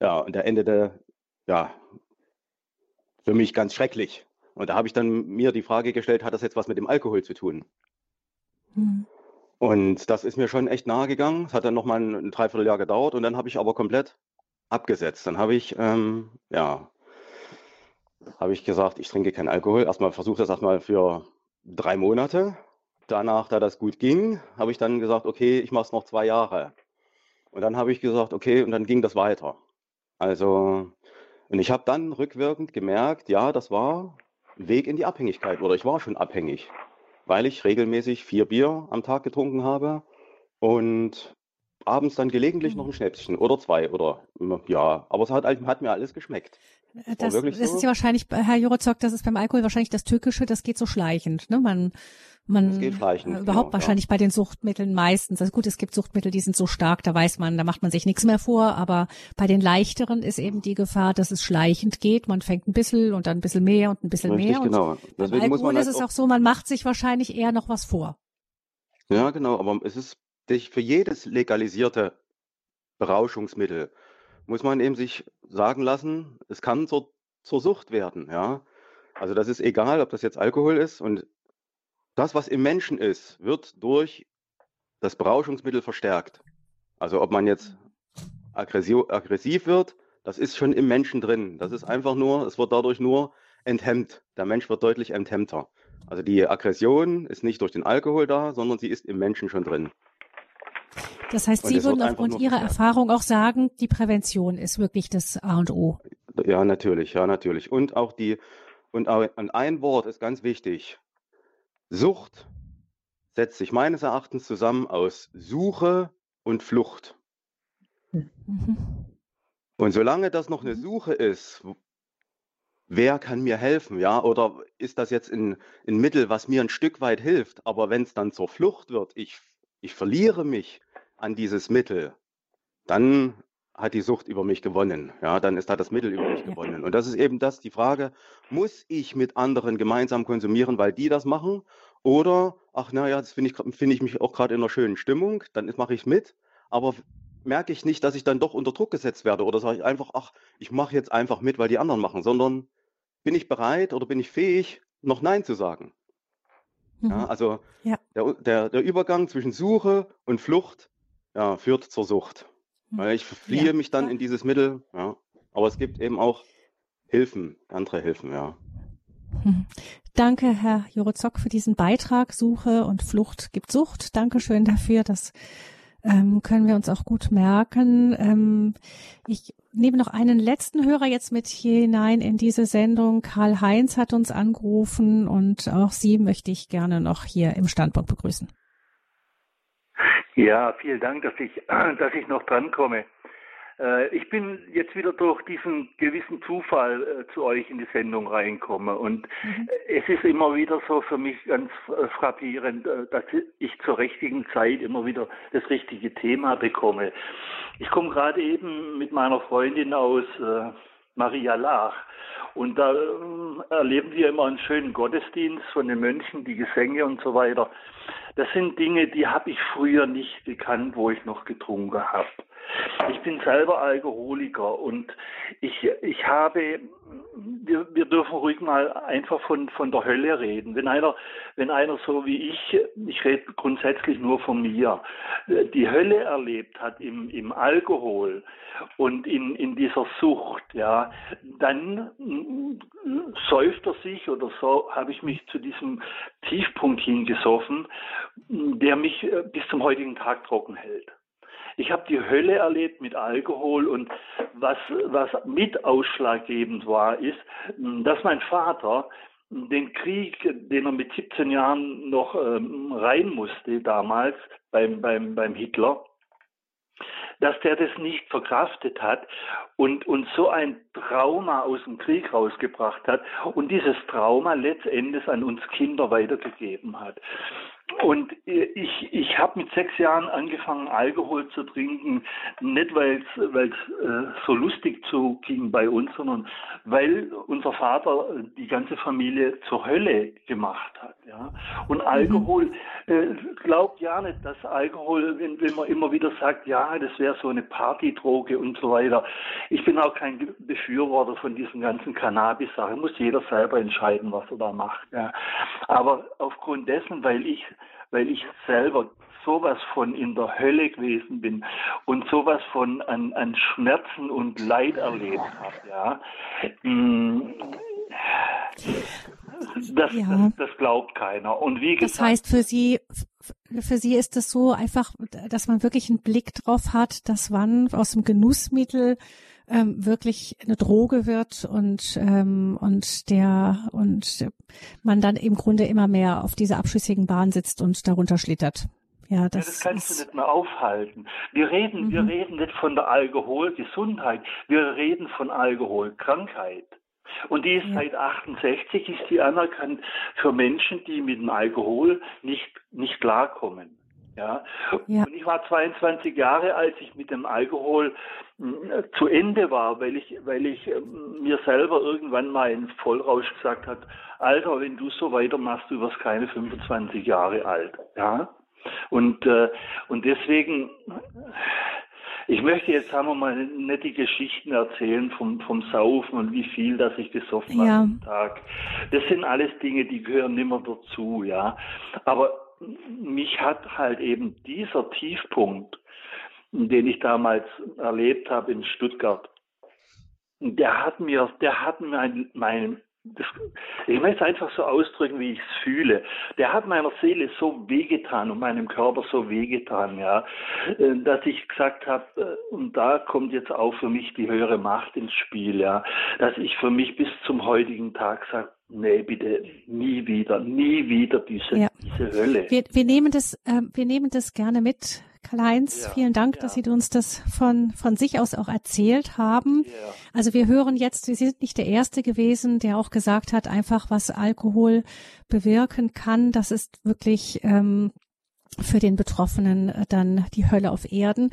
ja, und der endete ja für mich ganz schrecklich. Und da habe ich dann mir die Frage gestellt, hat das jetzt was mit dem Alkohol zu tun? Mhm. Und das ist mir schon echt nahe gegangen. Es hat dann nochmal ein, ein Dreivierteljahr gedauert und dann habe ich aber komplett abgesetzt. Dann habe ich, ähm, ja, habe ich gesagt, ich trinke keinen Alkohol. Erstmal versuche das erstmal für drei Monate. Danach, da das gut ging, habe ich dann gesagt, okay, ich mache es noch zwei Jahre. Und dann habe ich gesagt, okay, und dann ging das weiter. Also, und ich habe dann rückwirkend gemerkt, ja, das war Weg in die Abhängigkeit oder ich war schon abhängig weil ich regelmäßig vier Bier am Tag getrunken habe und abends dann gelegentlich noch ein Schnäpschen oder zwei oder ja, aber es hat, hat mir alles geschmeckt. Das, das so. ist ja wahrscheinlich, Herr Jurozok, das ist beim Alkohol wahrscheinlich das Tückische, das geht so schleichend. Ne? Man, man das äh, überhaupt genau, wahrscheinlich ja. bei den Suchtmitteln meistens. Also gut, es gibt Suchtmittel, die sind so stark, da weiß man, da macht man sich nichts mehr vor, aber bei den leichteren ist eben die Gefahr, dass es schleichend geht. Man fängt ein bisschen und dann ein bisschen mehr und ein bisschen Richtig, mehr. Genau. Und beim Alkohol halt ist es auch so, man macht sich wahrscheinlich eher noch was vor. Ja, genau, aber es ist für jedes legalisierte Berauschungsmittel muss man eben sich sagen lassen, es kann zur, zur Sucht werden, ja. Also das ist egal, ob das jetzt Alkohol ist und das, was im Menschen ist, wird durch das Berauschungsmittel verstärkt. Also ob man jetzt aggressiv wird, das ist schon im Menschen drin. Das ist einfach nur, es wird dadurch nur enthemmt. Der Mensch wird deutlich enthemmter. Also die Aggression ist nicht durch den Alkohol da, sondern sie ist im Menschen schon drin. Das heißt, Sie würden aufgrund Ihrer Erfahrung auch sagen, die Prävention ist wirklich das A und O. Ja, natürlich, ja, natürlich. Und auch die, und ein Wort ist ganz wichtig. Sucht setzt sich meines Erachtens zusammen aus Suche und Flucht. Mhm. Und solange das noch eine mhm. Suche ist, wer kann mir helfen, ja, oder ist das jetzt ein, ein Mittel, was mir ein Stück weit hilft, aber wenn es dann zur Flucht wird, ich, ich verliere mich, an dieses Mittel, dann hat die Sucht über mich gewonnen. Ja, dann ist da das Mittel über mich gewonnen. Und das ist eben das, die Frage, muss ich mit anderen gemeinsam konsumieren, weil die das machen? Oder, ach naja, das finde ich, find ich mich auch gerade in einer schönen Stimmung, dann mache ich mit, aber merke ich nicht, dass ich dann doch unter Druck gesetzt werde oder sage ich einfach, ach, ich mache jetzt einfach mit, weil die anderen machen, sondern bin ich bereit oder bin ich fähig, noch Nein zu sagen? Mhm. Ja, also ja. Der, der, der Übergang zwischen Suche und Flucht, ja, führt zur Sucht. Hm. Weil ich fliehe mich dann in dieses Mittel, ja. Aber es gibt eben auch Hilfen, andere Hilfen, ja. Hm. Danke, Herr Jorozok, für diesen Beitrag. Suche und Flucht gibt Sucht. Dankeschön dafür. Das ähm, können wir uns auch gut merken. Ähm, ich nehme noch einen letzten Hörer jetzt mit hier hinein in diese Sendung. Karl Heinz hat uns angerufen und auch Sie möchte ich gerne noch hier im Standpunkt begrüßen. Ja, vielen Dank, dass ich, dass ich noch drankomme. Äh, ich bin jetzt wieder durch diesen gewissen Zufall äh, zu euch in die Sendung reinkomme und mhm. es ist immer wieder so für mich ganz äh, frappierend, dass ich zur richtigen Zeit immer wieder das richtige Thema bekomme. Ich komme gerade eben mit meiner Freundin aus Maria Lach und da erleben wir immer einen schönen Gottesdienst von den Mönchen, die Gesänge und so weiter. Das sind Dinge, die habe ich früher nicht gekannt, wo ich noch getrunken habe. Ich bin selber Alkoholiker und ich, ich habe, wir, wir dürfen ruhig mal einfach von, von der Hölle reden. Wenn einer, wenn einer so wie ich, ich rede grundsätzlich nur von mir, die Hölle erlebt hat im, im Alkohol und in, in dieser Sucht, ja, dann säuft er sich oder so habe ich mich zu diesem Tiefpunkt hingesoffen, der mich äh, bis zum heutigen Tag trocken hält. Ich habe die Hölle erlebt mit Alkohol und was, was mit ausschlaggebend war, ist, dass mein Vater den Krieg, den er mit 17 Jahren noch ähm, rein musste damals beim, beim, beim Hitler, dass der das nicht verkraftet hat und, und so ein Trauma aus dem Krieg rausgebracht hat und dieses Trauma letztendlich an uns Kinder weitergegeben hat. Und ich, ich habe mit sechs Jahren angefangen, Alkohol zu trinken, nicht weil es äh, so lustig zuging bei uns, sondern weil unser Vater die ganze Familie zur Hölle gemacht hat. Ja? Und mhm. Alkohol, äh, glaubt ja nicht, dass Alkohol, wenn, wenn man immer wieder sagt, ja, das wäre so eine Partydroge und so weiter. Ich bin auch kein Befürworter von diesen ganzen Cannabis-Sachen. Muss jeder selber entscheiden, was er da macht. Ja? Aber aufgrund dessen, weil ich weil ich selber sowas von in der Hölle gewesen bin und sowas von an, an Schmerzen und Leid erlebt habe, ja. Mm, das, ja. das, das, glaubt keiner. Und wie gesagt, das heißt für Sie, für Sie ist es so einfach, dass man wirklich einen Blick drauf hat, dass man aus dem Genussmittel ähm, wirklich eine Droge wird und ähm, und der und man dann im Grunde immer mehr auf dieser abschüssigen Bahn sitzt und darunter schlittert. Ja, das, ja, das kannst ist... du nicht mehr aufhalten. Wir reden, mhm. wir reden nicht von der Alkoholgesundheit, wir reden von Alkoholkrankheit. Und die ist ja. seit 68 ist die anerkannt für Menschen, die mit dem Alkohol nicht, nicht klarkommen. Ja. ja. Und ich war 22 Jahre, als ich mit dem Alkohol äh, zu Ende war, weil ich, weil ich äh, mir selber irgendwann mal in Vollrausch gesagt hat, Alter, wenn du so weitermachst, du wirst keine 25 Jahre alt. Ja. Und, äh, und deswegen, ich möchte jetzt, sagen wir mal, nicht die Geschichten erzählen vom, vom Saufen und wie viel, dass ich gesoffen ja. habe am Tag. Das sind alles Dinge, die gehören nimmer dazu, ja. Aber mich hat halt eben dieser Tiefpunkt, den ich damals erlebt habe in Stuttgart, der hat mir, der hat mein, mein das, ich möchte es einfach so ausdrücken, wie ich es fühle. Der hat meiner Seele so wehgetan und meinem Körper so wehgetan, ja, äh, dass ich gesagt habe, äh, und da kommt jetzt auch für mich die höhere Macht ins Spiel, ja, dass ich für mich bis zum heutigen Tag sage, Nee, bitte nie wieder, nie wieder diese, ja. diese Hölle. Wir, wir nehmen das, äh, wir nehmen das gerne mit, Karl-Heinz. Ja, vielen Dank, ja. dass Sie uns das von, von sich aus auch erzählt haben. Also wir hören jetzt, Sie sind nicht der Erste gewesen, der auch gesagt hat, einfach was Alkohol bewirken kann. Das ist wirklich ähm, für den Betroffenen äh, dann die Hölle auf Erden.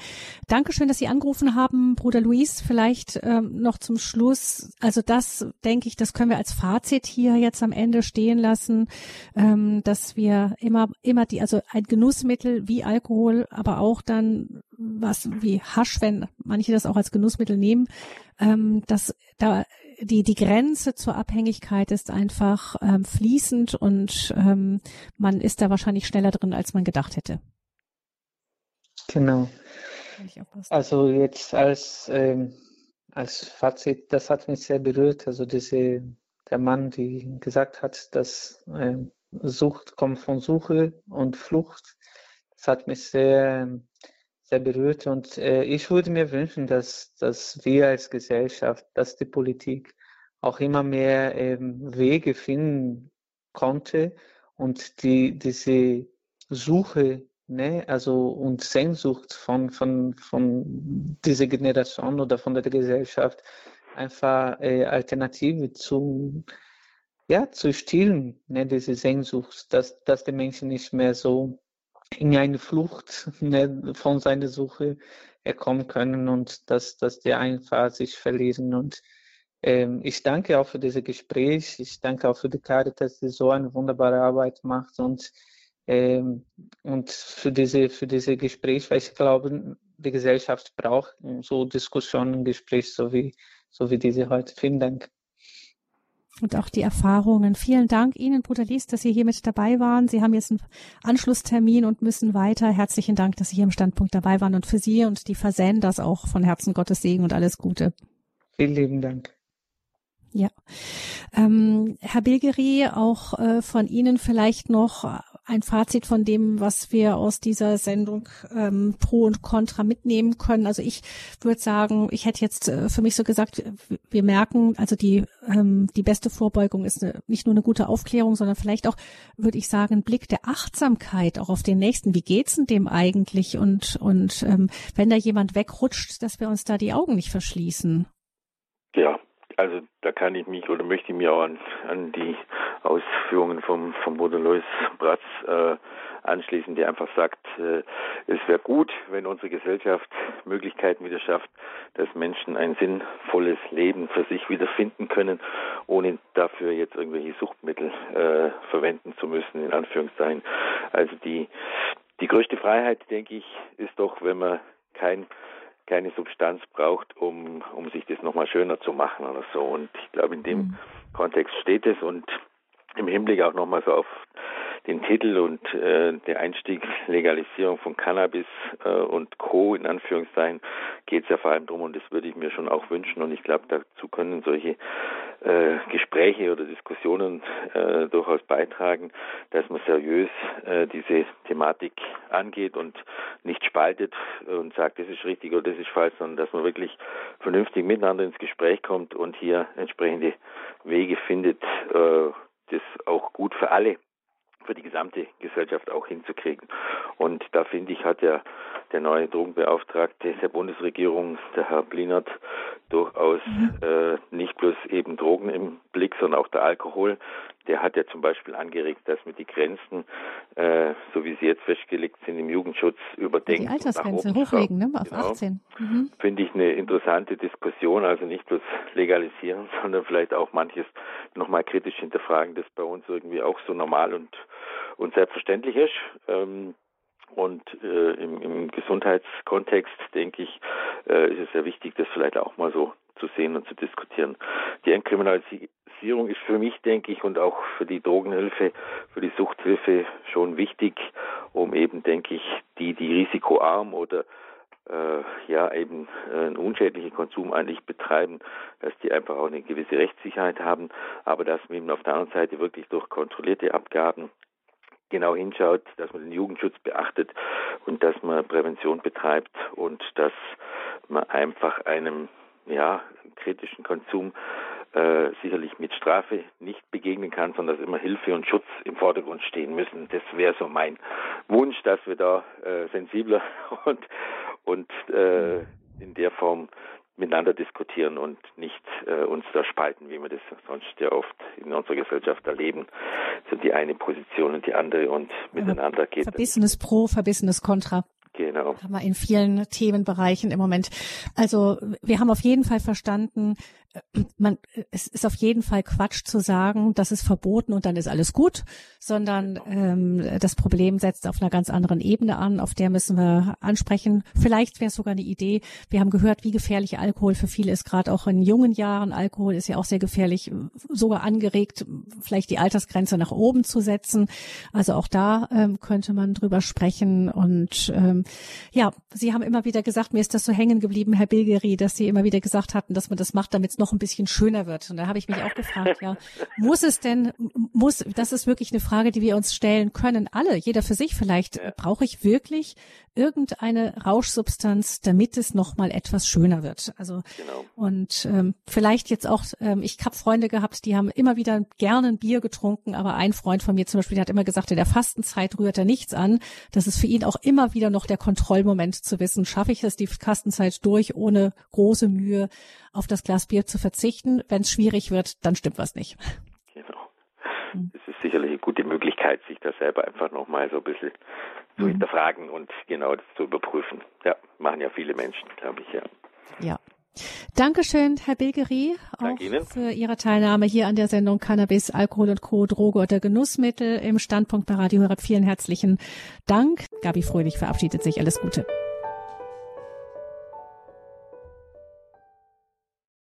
Dankeschön, dass Sie angerufen haben, Bruder Luis. Vielleicht ähm, noch zum Schluss. Also das, denke ich, das können wir als Fazit hier jetzt am Ende stehen lassen, ähm, dass wir immer, immer die, also ein Genussmittel wie Alkohol, aber auch dann was wie Hasch, wenn manche das auch als Genussmittel nehmen, ähm, dass da die, die Grenze zur Abhängigkeit ist einfach ähm, fließend und ähm, man ist da wahrscheinlich schneller drin, als man gedacht hätte. Genau. Also jetzt als, ähm, als Fazit, das hat mich sehr berührt. Also diese, der Mann, die gesagt hat, dass ähm, Sucht kommt von Suche und Flucht. Das hat mich sehr, sehr berührt. Und äh, ich würde mir wünschen, dass, dass wir als Gesellschaft, dass die Politik auch immer mehr ähm, Wege finden konnte und die, diese Suche, ne, also und Sehnsucht von, von, von dieser Generation oder von der Gesellschaft einfach äh, Alternative zu, ja, zu stillen, ne, diese Sehnsucht, dass, dass die Menschen nicht mehr so in eine Flucht ne, von seiner Suche kommen können und dass, dass die einfach sich verlieren. Und ähm, ich danke auch für dieses Gespräch. Ich danke auch für die Caritas, die so eine wunderbare Arbeit macht und, ähm, und für diese, für diese Gespräch, weil ich glaube, die Gesellschaft braucht so Diskussionen, Gespräche, so wie, so wie diese heute. Vielen Dank und auch die Erfahrungen. Vielen Dank Ihnen, Bruder Lies, dass Sie hier mit dabei waren. Sie haben jetzt einen Anschlusstermin und müssen weiter. Herzlichen Dank, dass Sie hier im Standpunkt dabei waren und für Sie und die Versenders auch von Herzen Gottes Segen und alles Gute. Vielen lieben Dank. Ja. Ähm, Herr Bilgeri, auch äh, von Ihnen vielleicht noch ein Fazit von dem, was wir aus dieser Sendung ähm, pro und contra mitnehmen können. Also ich würde sagen, ich hätte jetzt äh, für mich so gesagt, wir merken, also die ähm, die beste Vorbeugung ist eine, nicht nur eine gute Aufklärung, sondern vielleicht auch, würde ich sagen, ein Blick der Achtsamkeit auch auf den Nächsten. Wie geht's denn dem eigentlich? Und und ähm, wenn da jemand wegrutscht, dass wir uns da die Augen nicht verschließen. Ja, also da kann ich mich oder möchte ich mich auch an, an die Ausführungen vom, vom Bruder Louis Bratz äh, anschließen, der einfach sagt, äh, es wäre gut, wenn unsere Gesellschaft Möglichkeiten wieder schafft, dass Menschen ein sinnvolles Leben für sich wiederfinden können, ohne dafür jetzt irgendwelche Suchtmittel äh, verwenden zu müssen, in Anführungszeichen. Also die, die größte Freiheit, denke ich, ist doch, wenn man kein keine Substanz braucht, um, um sich das nochmal schöner zu machen oder so. Und ich glaube, in dem mhm. Kontext steht es und im Hinblick auch nochmal so auf den Titel und äh, der Einstieg Legalisierung von Cannabis äh, und Co. in Anführungszeichen geht es ja vor allem drum und das würde ich mir schon auch wünschen und ich glaube, dazu können solche äh, Gespräche oder Diskussionen äh, durchaus beitragen, dass man seriös äh, diese Thematik angeht und nicht spaltet und sagt, das ist richtig oder das ist falsch, sondern dass man wirklich vernünftig miteinander ins Gespräch kommt und hier entsprechende Wege findet, äh, das auch gut für alle für die gesamte Gesellschaft auch hinzukriegen. Und da finde ich, hat der, der neue Drogenbeauftragte der Bundesregierung, der Herr Blinert, durchaus mhm. äh, nicht bloß eben Drogen im Blick, sondern auch der Alkohol. Der hat ja zum Beispiel angeregt, dass wir die Grenzen, äh, so wie sie jetzt festgelegt sind, im Jugendschutz überdenken. Die Altersgrenze hochlegen, ne? auf genau. 18. Mhm. Finde ich eine interessante Diskussion, also nicht bloß legalisieren, sondern vielleicht auch manches nochmal kritisch hinterfragen, das bei uns irgendwie auch so normal und, und selbstverständlich ist. Ähm, und äh, im, im Gesundheitskontext, denke ich, äh, ist es sehr wichtig, das vielleicht auch mal so zu sehen und zu diskutieren. Die Entkriminalisierung ist für mich, denke ich, und auch für die Drogenhilfe, für die Suchthilfe schon wichtig, um eben, denke ich, die, die risikoarm oder äh, ja eben äh, einen unschädlichen Konsum eigentlich betreiben, dass die einfach auch eine gewisse Rechtssicherheit haben, aber dass man eben auf der anderen Seite wirklich durch kontrollierte Abgaben genau hinschaut, dass man den Jugendschutz beachtet und dass man Prävention betreibt und dass man einfach einem ja, kritischen Konsum äh, sicherlich mit Strafe nicht begegnen kann, sondern dass immer Hilfe und Schutz im Vordergrund stehen müssen. Das wäre so mein Wunsch, dass wir da äh, sensibler und, und äh, in der Form miteinander diskutieren und nicht äh, uns da spalten, wie wir das sonst ja oft in unserer Gesellschaft erleben. So die eine Position und die andere und miteinander geht. Verbissenes Pro, verbissenes Contra. Genau. Haben wir in vielen Themenbereichen im Moment. Also wir haben auf jeden Fall verstanden, man, es ist auf jeden Fall Quatsch zu sagen, das ist verboten und dann ist alles gut, sondern ähm, das Problem setzt auf einer ganz anderen Ebene an, auf der müssen wir ansprechen. Vielleicht wäre es sogar eine Idee. Wir haben gehört, wie gefährlich Alkohol für viele ist, gerade auch in jungen Jahren. Alkohol ist ja auch sehr gefährlich, sogar angeregt, vielleicht die Altersgrenze nach oben zu setzen. Also auch da ähm, könnte man drüber sprechen und ähm, Ja, Sie haben immer wieder gesagt, mir ist das so hängen geblieben, Herr Bilgeri, dass Sie immer wieder gesagt hatten, dass man das macht, damit es noch ein bisschen schöner wird. Und da habe ich mich auch gefragt, ja, muss es denn, muss, das ist wirklich eine Frage, die wir uns stellen können, alle, jeder für sich vielleicht, ja. brauche ich wirklich irgendeine Rauschsubstanz, damit es noch mal etwas schöner wird. Also genau. und ähm, vielleicht jetzt auch, ähm, ich habe Freunde gehabt, die haben immer wieder gerne ein Bier getrunken, aber ein Freund von mir zum Beispiel, der hat immer gesagt, in der Fastenzeit rührt er nichts an. Das ist für ihn auch immer wieder noch der Kontrollmoment zu wissen, schaffe ich es die Fastenzeit durch, ohne große Mühe auf das Glas Bier zu verzichten. Wenn es schwierig wird, dann stimmt was nicht. Genau. Hm. Das ist sicherlich eine gute Möglichkeit, sich da selber einfach nochmal so ein bisschen zu mhm. hinterfragen und genau das zu überprüfen. Ja, machen ja viele Menschen, glaube ich, ja. Ja. Dankeschön, Herr Bilgeri, auch für Ihre Teilnahme hier an der Sendung Cannabis, Alkohol und Co., Droge oder Genussmittel im Standpunkt bei Radio Horeb. Vielen herzlichen Dank. Gabi Fröhlich verabschiedet sich. Alles Gute.